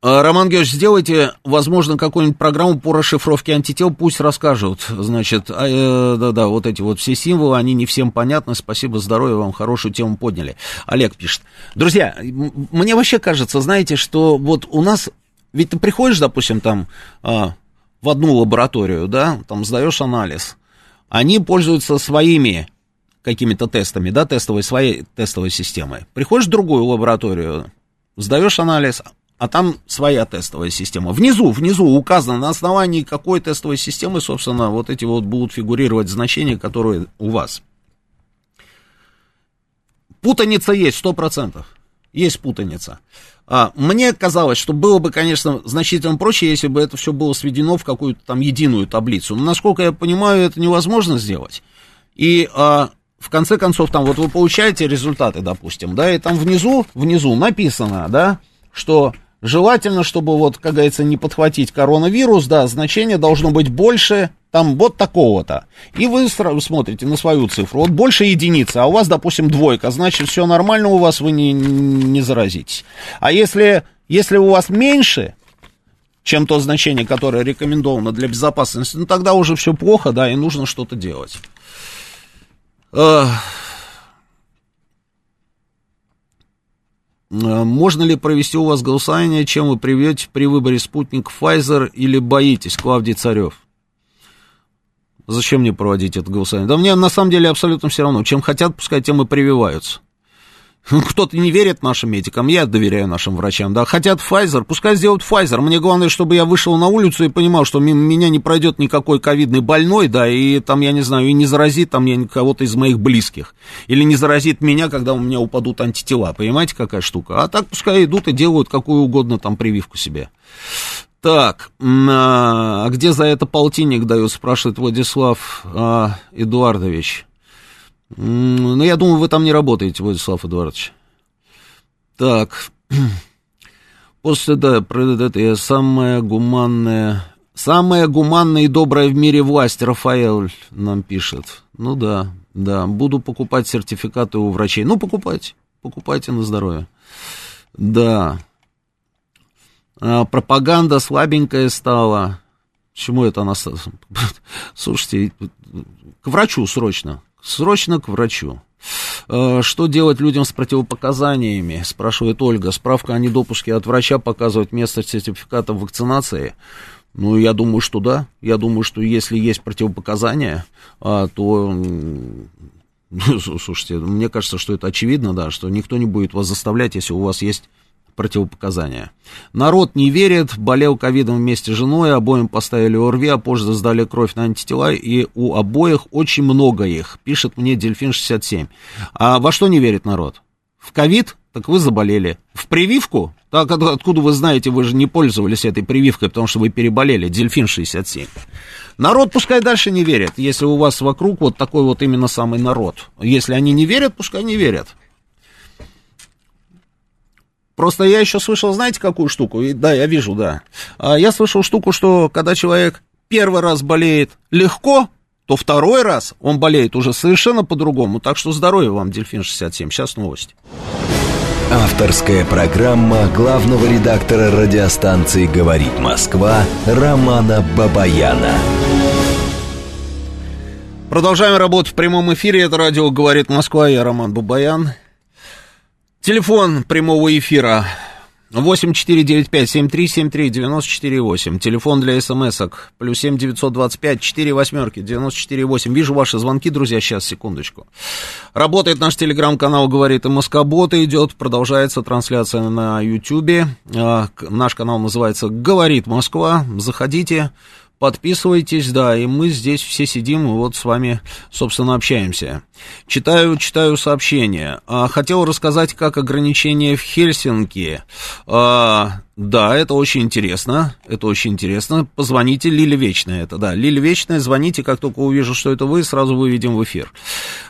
Speaker 2: Роман Георгиевич, сделайте, возможно, какую-нибудь программу по расшифровке антител, пусть расскажут. Значит, а, э, да-да, вот эти вот все символы, они не всем понятны. Спасибо, здоровья вам, хорошую тему подняли. Олег пишет. Друзья, мне вообще кажется, знаете, что вот у нас, ведь ты приходишь, допустим, там а, в одну лабораторию, да, там сдаешь анализ, они пользуются своими какими-то тестами, да, тестовой, своей тестовой системой. Приходишь в другую лабораторию, сдаешь анализ, а там своя тестовая система. Внизу, внизу указано, на основании какой тестовой системы, собственно, вот эти вот будут фигурировать значения, которые у вас. Путаница есть, сто процентов. Есть путаница. А, мне казалось, что было бы, конечно, значительно проще, если бы это все было сведено в какую-то там единую таблицу. Но, насколько я понимаю, это невозможно сделать. И а, в конце концов, там вот вы получаете результаты, допустим, да, и там внизу, внизу написано, да, что Желательно, чтобы, вот, как говорится, не подхватить коронавирус, да, значение должно быть больше, там, вот такого-то. И вы смотрите на свою цифру, вот больше единицы, а у вас, допустим, двойка, значит, все нормально у вас, вы не, не заразитесь. А если, если у вас меньше, чем то значение, которое рекомендовано для безопасности, ну, тогда уже все плохо, да, и нужно что-то делать. Можно ли провести у вас голосование, чем вы приведете при выборе спутник Pfizer или боитесь, Клавдий Царев? Зачем мне проводить это голосование? Да мне на самом деле абсолютно все равно. Чем хотят, пускай тем и прививаются. Кто-то не верит нашим медикам, я доверяю нашим врачам, да, хотят Pfizer, пускай сделают Pfizer, мне главное, чтобы я вышел на улицу и понимал, что мимо меня не пройдет никакой ковидный больной, да, и там, я не знаю, и не заразит там кого-то из моих близких, или не заразит меня, когда у меня упадут антитела, понимаете, какая штука, а так пускай идут и делают какую угодно там прививку себе. Так, а, а где за это полтинник дают, спрашивает Владислав а, Эдуардович. Ну, я думаю, вы там не работаете, Владислав Эдуардович. Так. После, да, это самая гуманная... Самая гуманная и добрая в мире власть, Рафаэль нам пишет. Ну да, да, буду покупать сертификаты у врачей. Ну, покупайте, покупайте на здоровье. Да. А, пропаганда слабенькая стала. Почему это она... Слушайте, к врачу срочно. Срочно к врачу. Э, что делать людям с противопоказаниями, спрашивает Ольга. Справка о недопуске от врача показывает место сертификата вакцинации. Ну, я думаю, что да. Я думаю, что если есть противопоказания, а, то слушайте, мне кажется, что это очевидно, да, что никто не будет вас заставлять, если у вас есть противопоказания. Народ не верит, болел ковидом вместе с женой, обоим поставили ОРВИ, а позже сдали кровь на антитела, и у обоих очень много их, пишет мне Дельфин67. А во что не верит народ? В ковид? Так вы заболели. В прививку? Так откуда вы знаете, вы же не пользовались этой прививкой, потому что вы переболели, Дельфин 67. Народ пускай дальше не верит, если у вас вокруг вот такой вот именно самый народ. Если они не верят, пускай не верят. Просто я еще слышал, знаете, какую штуку? И, да, я вижу, да. А, я слышал штуку, что когда человек первый раз болеет легко, то второй раз он болеет уже совершенно по-другому. Так что здоровья вам, Дельфин 67. Сейчас новости.
Speaker 1: Авторская программа главного редактора радиостанции «Говорит Москва» Романа Бабаяна.
Speaker 2: Продолжаем работу в прямом эфире. Это радио «Говорит Москва». Я Роман Бабаян. Телефон прямого эфира 8495-7373-94-8. Телефон для смс-ок. Плюс 7 925 4 восьмерки 94 8. Вижу ваши звонки, друзья. Сейчас, секундочку. Работает наш телеграм-канал, говорит и Москобота идет. Продолжается трансляция на Ютьюбе. А, наш канал называется «Говорит Москва». Заходите. Подписывайтесь, да, и мы здесь все сидим и вот с вами, собственно, общаемся. Читаю, читаю сообщения. А, хотел рассказать, как ограничения в Хельсинки. А, да, это очень интересно, это очень интересно. Позвоните, Лили Вечная это, да. Лили Вечная, звоните, как только увижу, что это вы, сразу выведем в эфир.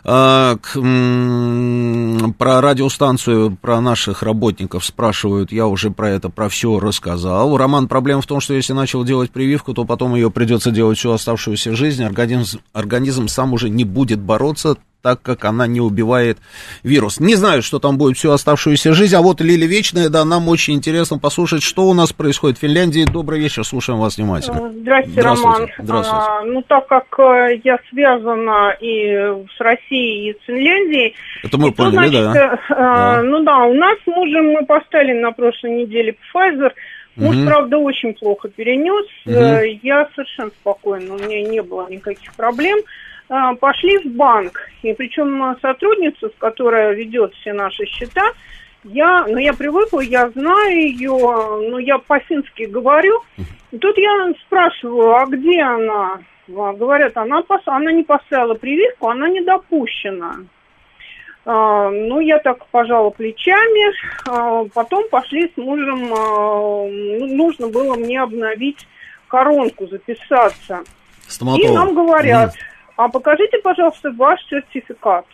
Speaker 2: А, к, м- про радиостанцию, про наших работников спрашивают, я уже про это, про все рассказал. Роман, проблема в том, что если начал делать прививку, то потом ее придется делать всю оставшуюся жизнь, организм, организм сам уже не будет бороться, так как она не убивает вирус. Не знаю, что там будет всю оставшуюся жизнь, а вот Лили Вечная, да, нам очень интересно послушать, что у нас происходит в Финляндии. Добрый вечер, слушаем вас внимательно.
Speaker 11: Э, здравствуйте, Здравствуйте. Роман. Здравствуйте. А, ну, так как э, я связана и с Россией, и с Финляндией...
Speaker 2: Это мы поняли,
Speaker 11: значит, да. А, да. Ну да, у нас с мужем мы поставили на прошлой неделе Pfizer, Муж, угу. правда, очень плохо перенес. Угу. Я совершенно спокойна, у меня не было никаких проблем. А, пошли в банк. И причем сотрудница, с которой ведет все наши счета, я, ну, я привыкла, я знаю ее, ну, я по-фински говорю. И тут я спрашиваю, а где она? А, говорят, она, пос... она не поставила прививку, она не допущена. А, ну, я так пожала плечами. А, потом пошли с мужем, а, ну, нужно было мне обновить коронку, записаться. Стоматолог. И нам говорят, mm а покажите, пожалуйста, ваш сертификат.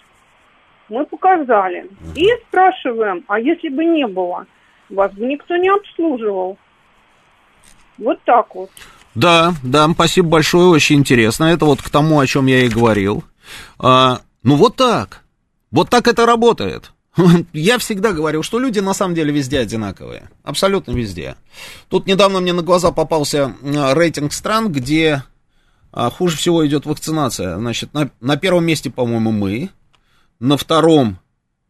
Speaker 11: Мы показали. И спрашиваем, а если бы не было, вас бы никто не обслуживал. Вот так вот.
Speaker 2: Да, да, спасибо большое, очень интересно. Это вот к тому, о чем я и говорил. А, ну вот так. Вот так это работает. Я всегда говорил, что люди на самом деле везде одинаковые. Абсолютно везде. Тут недавно мне на глаза попался рейтинг стран, где а хуже всего идет вакцинация. Значит, на, на первом месте, по-моему, мы. На втором,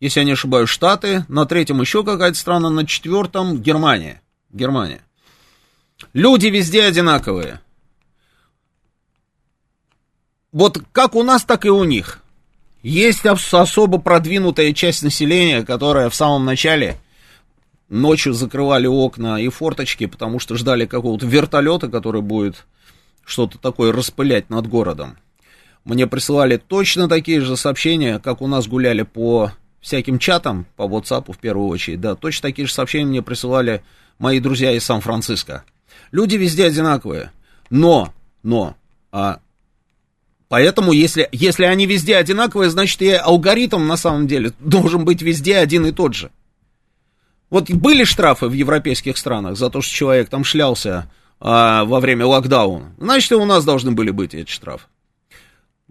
Speaker 2: если я не ошибаюсь, Штаты. На третьем еще какая-то страна. На четвертом Германия. Германия. Люди везде одинаковые. Вот как у нас, так и у них. Есть особо продвинутая часть населения, которая в самом начале ночью закрывали окна и форточки, потому что ждали какого-то вертолета, который будет что-то такое распылять над городом. Мне присылали точно такие же сообщения, как у нас гуляли по всяким чатам, по WhatsApp в первую очередь, да, точно такие же сообщения мне присылали мои друзья из Сан-Франциско. Люди везде одинаковые, но, но, а, поэтому если, если они везде одинаковые, значит и алгоритм на самом деле должен быть везде один и тот же. Вот были штрафы в европейских странах за то, что человек там шлялся а, во время локдауна, значит, и у нас должны были быть эти штрафы.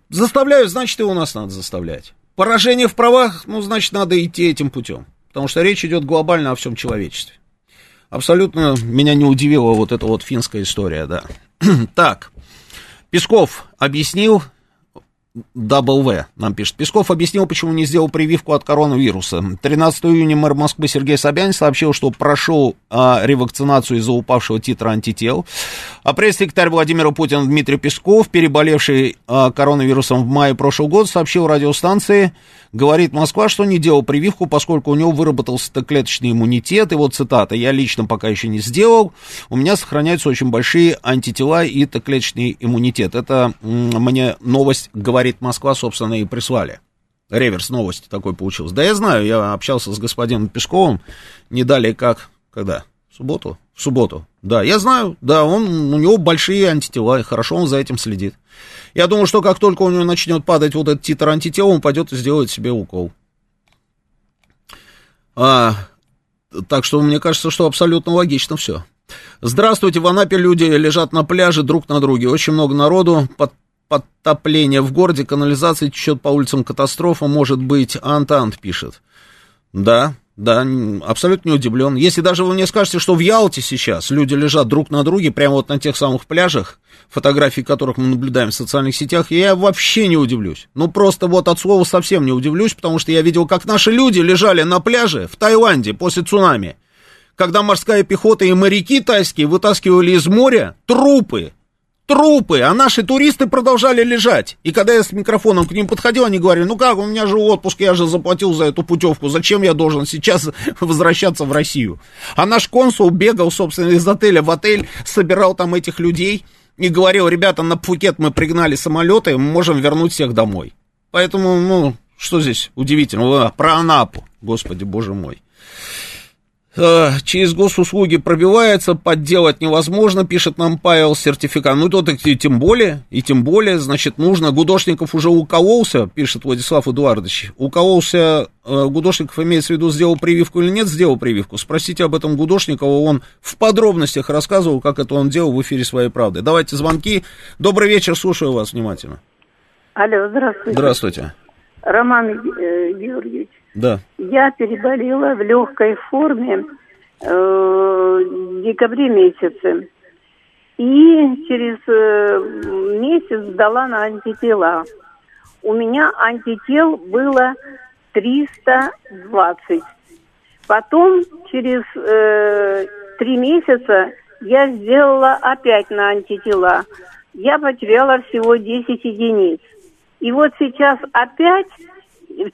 Speaker 2: Заставляют, значит, и у нас надо заставлять. Поражение в правах, ну, значит, надо идти этим путем. Потому что речь идет глобально о всем человечестве. Абсолютно меня не удивила вот эта вот финская история, да. так, Песков объяснил, W нам пишет. Песков объяснил, почему не сделал прививку от коронавируса. 13 июня мэр Москвы Сергей Собянин сообщил, что прошел а, ревакцинацию из-за упавшего титра антител. А пресс-секретарь Владимира Путина Дмитрий Песков, переболевший а, коронавирусом в мае прошлого года, сообщил радиостанции, говорит Москва, что не делал прививку, поскольку у него выработался Т-клеточный иммунитет. И вот цитата, я лично пока еще не сделал, у меня сохраняются очень большие антитела и Т-клеточный иммунитет. Это мне новость говорит Москва, собственно, и прислали. Реверс новости такой получился. Да я знаю, я общался с господином Песковым не далее как, когда? В субботу? В субботу. Да, я знаю, да, он, у него большие антитела, и хорошо он за этим следит. Я думаю, что как только у него начнет падать вот этот титр антител, он пойдет и сделает себе укол. А, так что мне кажется, что абсолютно логично все. Здравствуйте, в Анапе люди лежат на пляже друг на друге. Очень много народу, под, подтопление в городе, канализация течет по улицам, катастрофа, может быть, Антант пишет. Да, да, абсолютно не удивлен. Если даже вы мне скажете, что в Ялте сейчас люди лежат друг на друге, прямо вот на тех самых пляжах, фотографии которых мы наблюдаем в социальных сетях, я вообще не удивлюсь. Ну, просто вот от слова совсем не удивлюсь, потому что я видел, как наши люди лежали на пляже в Таиланде после цунами. когда морская пехота и моряки тайские вытаскивали из моря трупы, трупы, а наши туристы продолжали лежать. И когда я с микрофоном к ним подходил, они говорили, ну как, у меня же отпуск, я же заплатил за эту путевку, зачем я должен сейчас возвращаться в Россию? А наш консул бегал, собственно, из отеля в отель, собирал там этих людей и говорил, ребята, на Пхукет мы пригнали самолеты, мы можем вернуть всех домой. Поэтому, ну, что здесь удивительного? Про Анапу, господи, боже мой. Э, через госуслуги пробивается, подделать невозможно, пишет нам Павел, сертификат. Ну, то и тем более, и тем более, значит, нужно. Гудошников уже укололся, пишет Владислав Эдуардович. Укололся, э, Гудошников имеется в виду, сделал прививку или нет, сделал прививку. Спросите об этом Гудошникова, он в подробностях рассказывал, как это он делал в эфире «Своей правды». Давайте звонки. Добрый вечер, слушаю вас внимательно.
Speaker 12: Алло, здравствуйте.
Speaker 2: Здравствуйте.
Speaker 12: Роман э, Георгиевич.
Speaker 2: Да.
Speaker 12: Я переболела в легкой форме э, в декабре месяце. И через э, месяц сдала на антитела. У меня антител было 320. Потом через э, три месяца я сделала опять на антитела. Я потеряла всего 10 единиц. И вот сейчас опять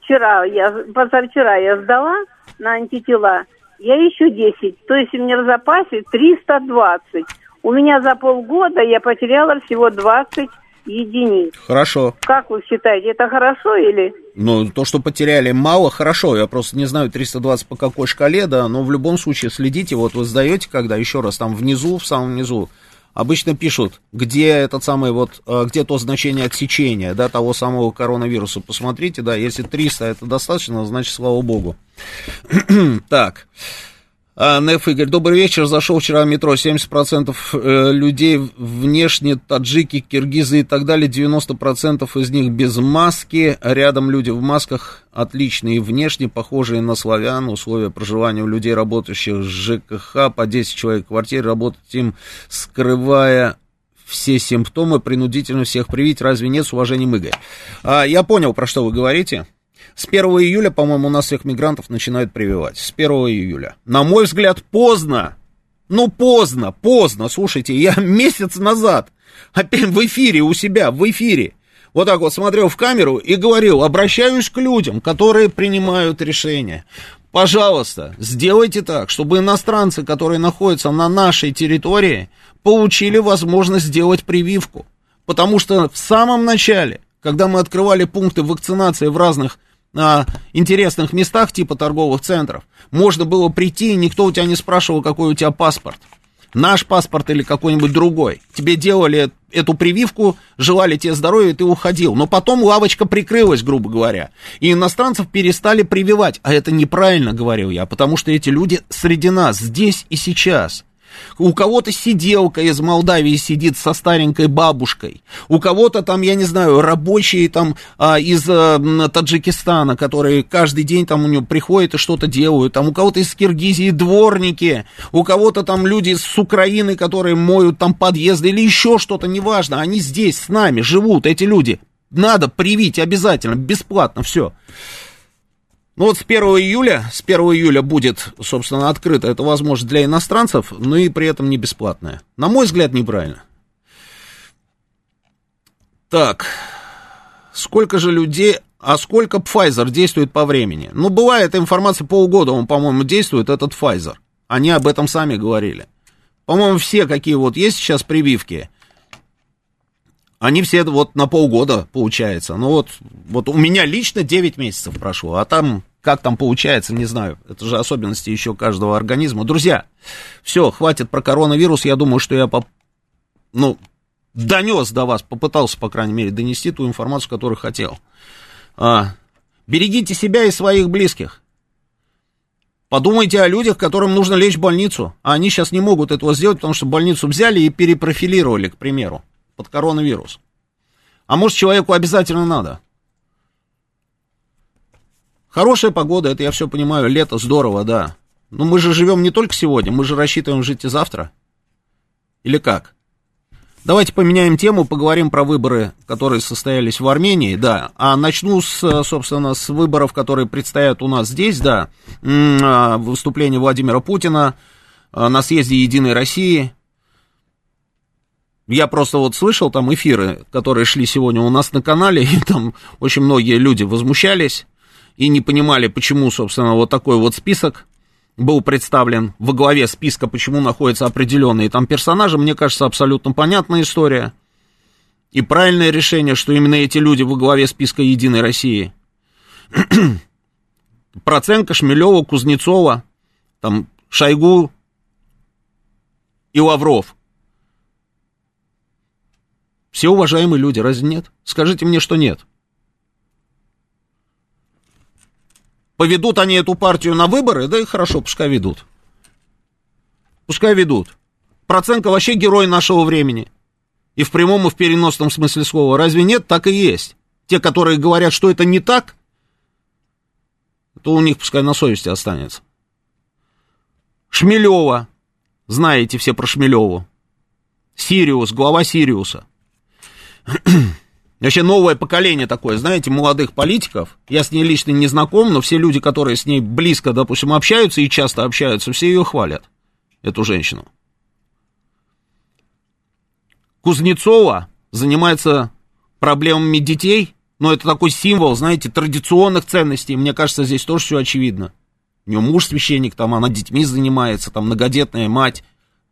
Speaker 12: вчера, я, позавчера я сдала на антитела, я еще 10, то есть у меня в запасе 320. У меня за полгода я потеряла всего 20 единиц.
Speaker 2: Хорошо.
Speaker 12: Как вы считаете, это хорошо или?
Speaker 2: Ну, то, что потеряли мало, хорошо. Я просто не знаю 320 по какой шкале, да, но в любом случае следите. Вот вы сдаете, когда еще раз там внизу, в самом низу, обычно пишут, где этот самый вот, э, где то значение отсечения, да, того самого коронавируса. Посмотрите, да, если 300 это достаточно, значит, слава богу. так. А, Неф Игорь, добрый вечер. Зашел вчера в метро. 70% э, людей внешне, таджики, киргизы и так далее. 90% из них без маски. Рядом люди в масках отличные внешне, похожие на славян. Условия проживания у людей, работающих в ЖКХ, по 10 человек в квартире, работать им, скрывая все симптомы, принудительно всех привить. Разве нет с уважением Игорь? А, я понял, про что вы говорите. С 1 июля, по-моему, у нас всех мигрантов начинают прививать. С 1 июля. На мой взгляд, поздно. Ну, поздно, поздно. Слушайте, я месяц назад опять в эфире у себя, в эфире, вот так вот смотрел в камеру и говорил, обращаюсь к людям, которые принимают решения. Пожалуйста, сделайте так, чтобы иностранцы, которые находятся на нашей территории, получили возможность сделать прививку. Потому что в самом начале, когда мы открывали пункты вакцинации в разных на интересных местах типа торговых центров, можно было прийти, и никто у тебя не спрашивал, какой у тебя паспорт. Наш паспорт или какой-нибудь другой. Тебе делали эту прививку, желали тебе здоровья, и ты уходил. Но потом лавочка прикрылась, грубо говоря. И иностранцев перестали прививать. А это неправильно, говорил я, потому что эти люди среди нас, здесь и сейчас. У кого-то сиделка из Молдавии сидит со старенькой бабушкой. У кого-то там, я не знаю, рабочие там а, из а, Таджикистана, которые каждый день там у него приходят и что-то делают. Там у кого-то из Киргизии дворники. У кого-то там люди с Украины, которые моют там подъезды или еще что-то, неважно. Они здесь с нами живут, эти люди. Надо привить обязательно, бесплатно, все. Ну вот с 1 июля, с 1 июля будет, собственно, открыта эта возможность для иностранцев, но и при этом не бесплатная. На мой взгляд, неправильно. Так, сколько же людей, а сколько Pfizer действует по времени? Ну, бывает информация полгода, он, по-моему, действует, этот Pfizer. Они об этом сами говорили. По-моему, все, какие вот есть сейчас прививки, они все вот на полгода, получается. Ну вот, вот у меня лично 9 месяцев прошло, а там как там получается, не знаю. Это же особенности еще каждого организма. Друзья, все, хватит про коронавирус. Я думаю, что я, поп... ну, донес до вас, попытался, по крайней мере, донести ту информацию, которую хотел. А, берегите себя и своих близких. Подумайте о людях, которым нужно лечь в больницу, а они сейчас не могут этого сделать, потому что больницу взяли и перепрофилировали, к примеру, под коронавирус. А может, человеку обязательно надо. Хорошая погода, это я все понимаю, лето здорово, да. Но мы же живем не только сегодня, мы же рассчитываем жить и завтра. Или как? Давайте поменяем тему, поговорим про выборы, которые состоялись в Армении, да. А начну, с, собственно, с выборов, которые предстоят у нас здесь, да. А, выступление Владимира Путина а, на съезде Единой России. Я просто вот слышал там эфиры, которые шли сегодня у нас на канале, и там очень многие люди возмущались и не понимали, почему, собственно, вот такой вот список был представлен во главе списка, почему находятся определенные там персонажи, мне кажется, абсолютно понятная история. И правильное решение, что именно эти люди во главе списка Единой России. Проценко, Шмелева, Кузнецова, там Шойгу и Лавров. Все уважаемые люди, разве нет? Скажите мне, что нет. Поведут они эту партию на выборы, да и хорошо, пускай ведут. Пускай ведут. Проценко вообще герой нашего времени. И в прямом, и в переносном смысле слова. Разве нет? Так и есть. Те, которые говорят, что это не так, то у них пускай на совести останется. Шмелева. Знаете все про Шмелеву. Сириус, глава Сириуса. Вообще новое поколение такое, знаете, молодых политиков. Я с ней лично не знаком, но все люди, которые с ней близко, допустим, общаются и часто общаются, все ее хвалят, эту женщину. Кузнецова занимается проблемами детей, но это такой символ, знаете, традиционных ценностей. Мне кажется, здесь тоже все очевидно. У нее муж священник, там она детьми занимается, там многодетная мать.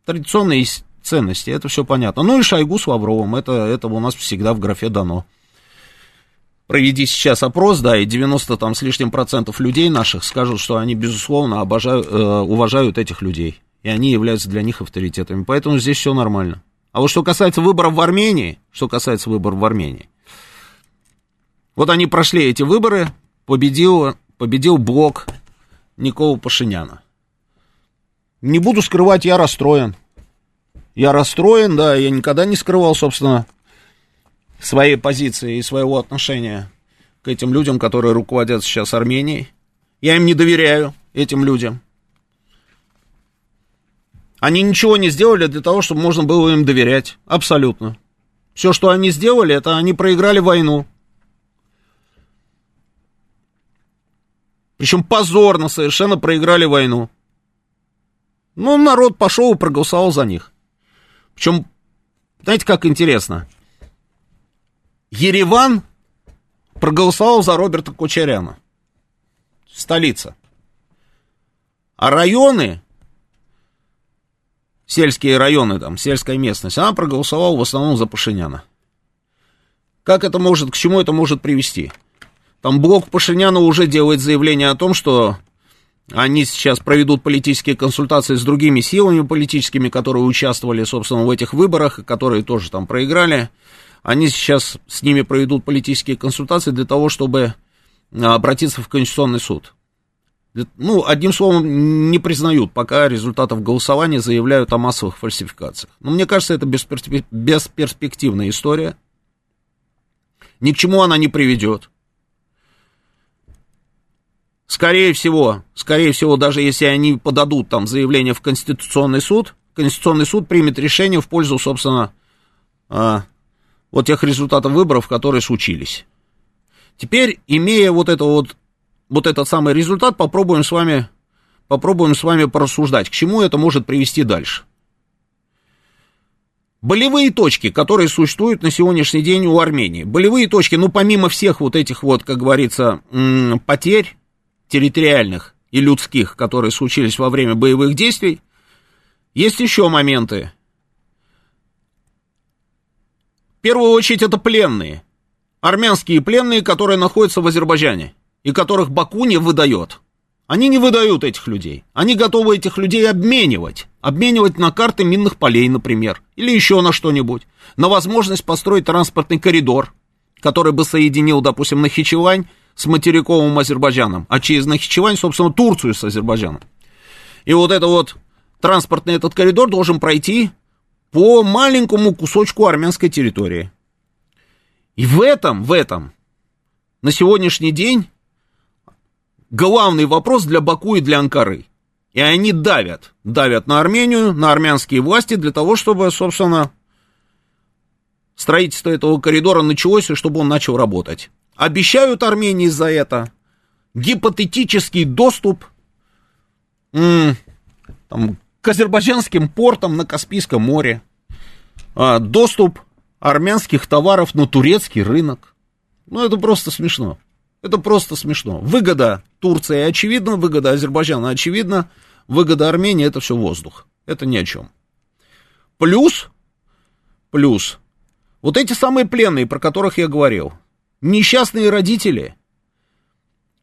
Speaker 2: Традиционные ценности, это все понятно. Ну и Шойгу с Лавровым, это, это у нас всегда в графе дано. Проведи сейчас опрос, да, и 90 там с лишним процентов людей наших скажут, что они, безусловно, обожают, э, уважают этих людей. И они являются для них авторитетами. Поэтому здесь все нормально. А вот что касается выборов в Армении, что касается выборов в Армении, вот они прошли эти выборы, победил, победил блок Никола Пашиняна. Не буду скрывать, я расстроен. Я расстроен, да, я никогда не скрывал, собственно, своей позиции и своего отношения к этим людям, которые руководят сейчас Арменией. Я им не доверяю, этим людям. Они ничего не сделали для того, чтобы можно было им доверять. Абсолютно. Все, что они сделали, это они проиграли войну. Причем позорно совершенно проиграли войну. Ну, народ пошел и проголосовал за них. Причем, знаете, как интересно? Ереван проголосовал за Роберта Кучеряна. Столица. А районы, сельские районы, там, сельская местность, она проголосовала в основном за Пашиняна. Как это может, к чему это может привести? Там блок Пашиняна уже делает заявление о том, что они сейчас проведут политические консультации с другими силами политическими, которые участвовали, собственно, в этих выборах, которые тоже там проиграли. Они сейчас с ними проведут политические консультации для того, чтобы а, обратиться в Конституционный суд. Ну, одним словом, не признают пока результатов голосования, заявляют о массовых фальсификациях. Но мне кажется, это бесперспективная история. Ни к чему она не приведет. Скорее всего, скорее всего, даже если они подадут там заявление в Конституционный суд, Конституционный суд примет решение в пользу, собственно, а, вот тех результатов выборов, которые случились. Теперь, имея вот это вот, вот этот самый результат, попробуем с вами, попробуем с вами порассуждать, к чему это может привести дальше. Болевые точки, которые существуют на сегодняшний день у Армении. Болевые точки, ну, помимо всех вот этих вот, как говорится, потерь, территориальных и людских, которые случились во время боевых действий, есть еще моменты. В первую очередь это пленные. Армянские пленные, которые находятся в Азербайджане и которых Баку не выдает. Они не выдают этих людей. Они готовы этих людей обменивать. Обменивать на карты минных полей, например. Или еще на что-нибудь. На возможность построить транспортный коридор, который бы соединил, допустим, Нахичевань с материковым Азербайджаном, а через Нахичевань, собственно, Турцию с Азербайджаном. И вот это вот транспортный этот коридор должен пройти по маленькому кусочку армянской территории. И в этом, в этом, на сегодняшний день главный вопрос для Баку и для Анкары. И они давят, давят на Армению, на армянские власти для того, чтобы, собственно, строительство этого коридора началось, и чтобы он начал работать. Обещают Армении за это гипотетический доступ там, к азербайджанским портам на Каспийском море, а, доступ армянских товаров на турецкий рынок. Ну, это просто смешно. Это просто смешно. Выгода Турции очевидна, выгода Азербайджана очевидна, выгода Армении это все воздух. Это ни о чем. Плюс, плюс, вот эти самые пленные, про которых я говорил, несчастные родители,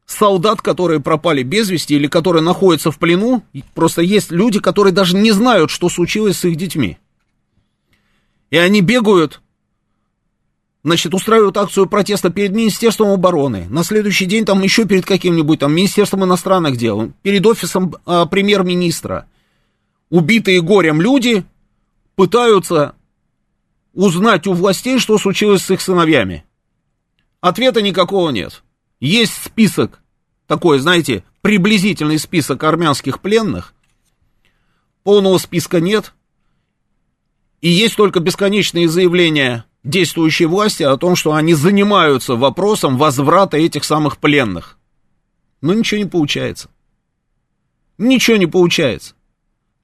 Speaker 2: солдат, которые пропали без вести или которые находятся в плену, просто есть люди, которые даже не знают, что случилось с их детьми. И они бегают значит, устраивают акцию протеста перед Министерством обороны, на следующий день там еще перед каким-нибудь там Министерством иностранных дел, перед офисом а, премьер-министра. Убитые горем люди пытаются узнать у властей, что случилось с их сыновьями. Ответа никакого нет. Есть список, такой, знаете, приблизительный список армянских пленных. Полного списка нет. И есть только бесконечные заявления действующей власти о том, что они занимаются вопросом возврата этих самых пленных. Но ничего не получается. Ничего не получается.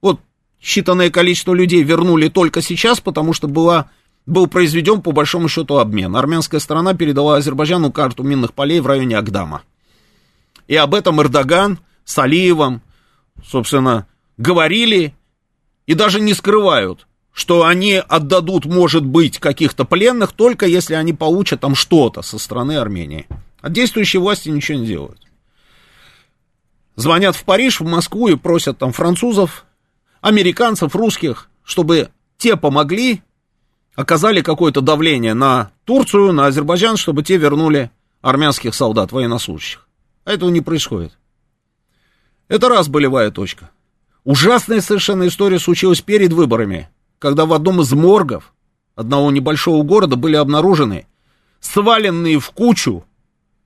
Speaker 2: Вот считанное количество людей вернули только сейчас, потому что была, был произведен по большому счету обмен. Армянская сторона передала Азербайджану карту минных полей в районе Агдама. И об этом Эрдоган с Алиевым, собственно, говорили и даже не скрывают что они отдадут, может быть, каких-то пленных, только если они получат там что-то со стороны Армении. А действующие власти ничего не делают. Звонят в Париж, в Москву и просят там французов, американцев, русских, чтобы те помогли, оказали какое-то давление на Турцию, на Азербайджан, чтобы те вернули армянских солдат, военнослужащих. А этого не происходит. Это раз болевая точка. Ужасная совершенно история случилась перед выборами когда в одном из моргов одного небольшого города были обнаружены сваленные в кучу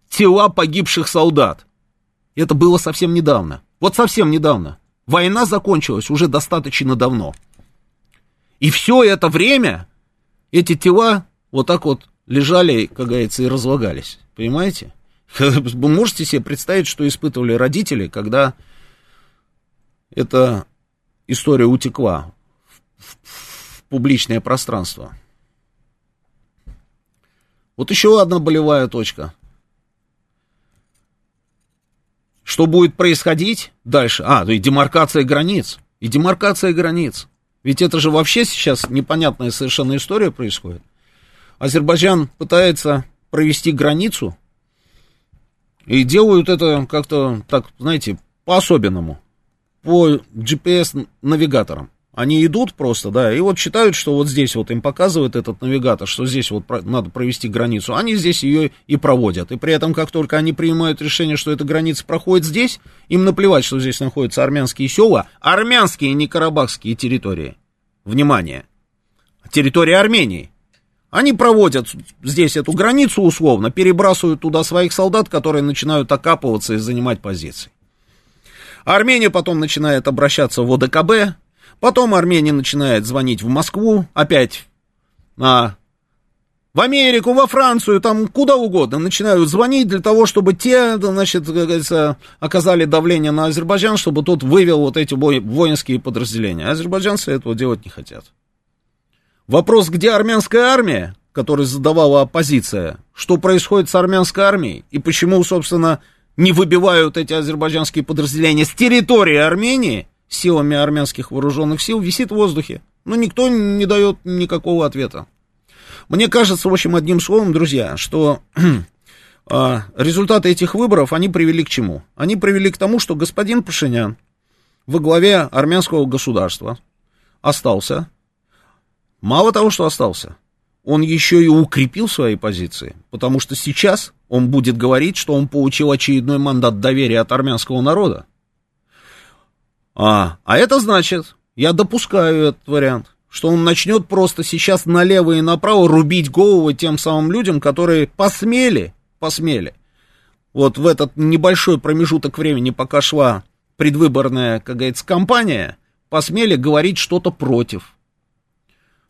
Speaker 2: тела погибших солдат. Это было совсем недавно. Вот совсем недавно. Война закончилась уже достаточно давно. И все это время эти тела вот так вот лежали, как говорится, и разлагались. Понимаете? Вы можете себе представить, что испытывали родители, когда эта история утекла публичное пространство. Вот еще одна болевая точка. Что будет происходить дальше? А, и демаркация границ. И демаркация границ. Ведь это же вообще сейчас непонятная совершенно история происходит. Азербайджан пытается провести границу, и делают это как-то, так, знаете, по-особенному, по GPS-навигаторам. Они идут просто, да, и вот считают, что вот здесь вот им показывает этот навигатор, что здесь вот надо провести границу. Они здесь ее и проводят. И при этом, как только они принимают решение, что эта граница проходит здесь, им наплевать, что здесь находятся армянские села, армянские, не карабахские территории. Внимание! Территория Армении. Они проводят здесь эту границу условно, перебрасывают туда своих солдат, которые начинают окапываться и занимать позиции. Армения потом начинает обращаться в ОДКБ, Потом Армения начинает звонить в Москву, опять а, в Америку, во Францию, там куда угодно, начинают звонить для того, чтобы те, значит, как говорится, оказали давление на Азербайджан, чтобы тот вывел вот эти воинские подразделения. Азербайджанцы этого делать не хотят. Вопрос, где армянская армия, который задавала оппозиция, что происходит с армянской армией, и почему, собственно, не выбивают эти азербайджанские подразделения с территории Армении, силами армянских вооруженных сил висит в воздухе. Но никто не дает никакого ответа. Мне кажется, в общем, одним словом, друзья, что э, результаты этих выборов, они привели к чему? Они привели к тому, что господин Пашинян во главе армянского государства остался. Мало того, что остался, он еще и укрепил свои позиции, потому что сейчас он будет говорить, что он получил очередной мандат доверия от армянского народа. А, а это значит, я допускаю этот вариант, что он начнет просто сейчас налево и направо рубить головы тем самым людям, которые посмели, посмели, вот в этот небольшой промежуток времени, пока шла предвыборная, как говорится, кампания, посмели говорить что-то против.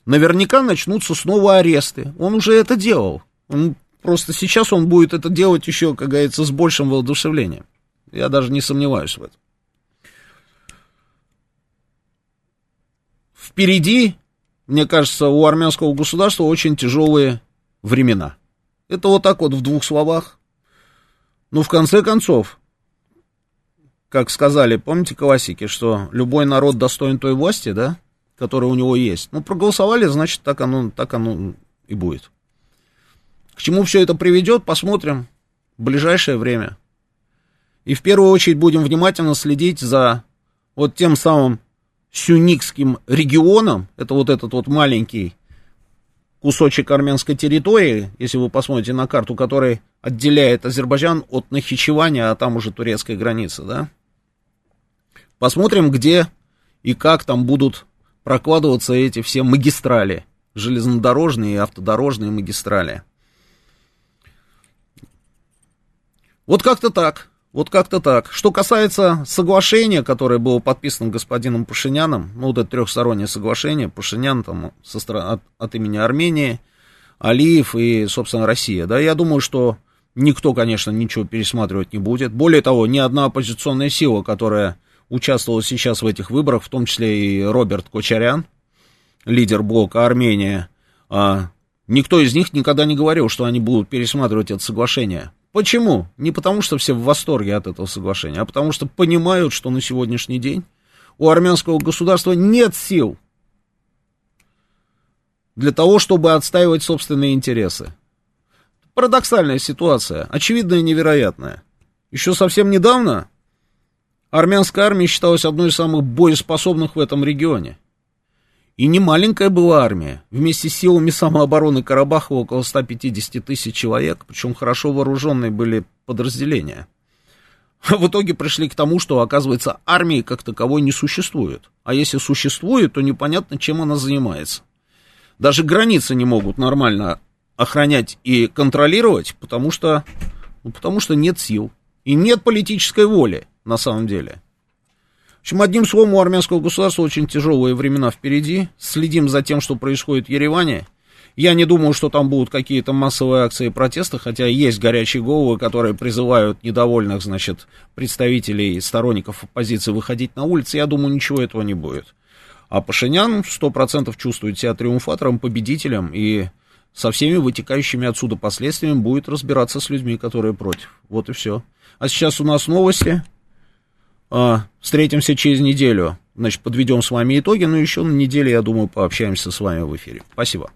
Speaker 2: наверняка начнутся снова аресты. Он уже это делал. Он, просто сейчас он будет это делать еще, как говорится, с большим воодушевлением. Я даже не сомневаюсь в этом. Впереди, мне кажется, у армянского государства очень тяжелые времена. Это вот так вот в двух словах. Ну, в конце концов, как сказали, помните классики, что любой народ достоин той власти, да, которая у него есть. Ну, проголосовали, значит, так оно, так оно и будет. К чему все это приведет, посмотрим в ближайшее время. И в первую очередь будем внимательно следить за вот тем самым сюникским регионом, это вот этот вот маленький кусочек армянской территории, если вы посмотрите на карту, который отделяет Азербайджан от Нахичевани, а там уже турецкая граница, да. Посмотрим, где и как там будут прокладываться эти все магистрали, железнодорожные и автодорожные магистрали. Вот как-то так. Вот как-то так. Что касается соглашения, которое было подписано господином Пашиняном, ну, вот это трехстороннее соглашение, Пашинян там со от, от имени Армении, Алиев и, собственно, Россия, да, я думаю, что никто, конечно, ничего пересматривать не будет. Более того, ни одна оппозиционная сила, которая участвовала сейчас в этих выборах, в том числе и Роберт Кочарян, лидер блока Армения, а, никто из них никогда не говорил, что они будут пересматривать это соглашение. Почему? Не потому, что все в восторге от этого соглашения, а потому что понимают, что на сегодняшний день у армянского государства нет сил для того, чтобы отстаивать собственные интересы. Парадоксальная ситуация, очевидная и невероятная. Еще совсем недавно армянская армия считалась одной из самых боеспособных в этом регионе. И не маленькая была армия. Вместе с силами самообороны Карабаха около 150 тысяч человек, причем хорошо вооруженные были подразделения. В итоге пришли к тому, что, оказывается, армии как таковой не существует. А если существует, то непонятно, чем она занимается. Даже границы не могут нормально охранять и контролировать, потому что, ну, потому что нет сил. И нет политической воли, на самом деле. В общем, одним словом, у армянского государства очень тяжелые времена впереди. Следим за тем, что происходит в Ереване. Я не думаю, что там будут какие-то массовые акции протеста, хотя есть горячие головы, которые призывают недовольных, значит, представителей, сторонников оппозиции выходить на улицы. Я думаю, ничего этого не будет. А Пашинян 100% чувствует себя триумфатором, победителем, и со всеми вытекающими отсюда последствиями будет разбираться с людьми, которые против. Вот и все. А сейчас у нас новости. А, встретимся через неделю. Значит, подведем с вами итоги, но еще на неделе, я думаю, пообщаемся с вами в эфире. Спасибо.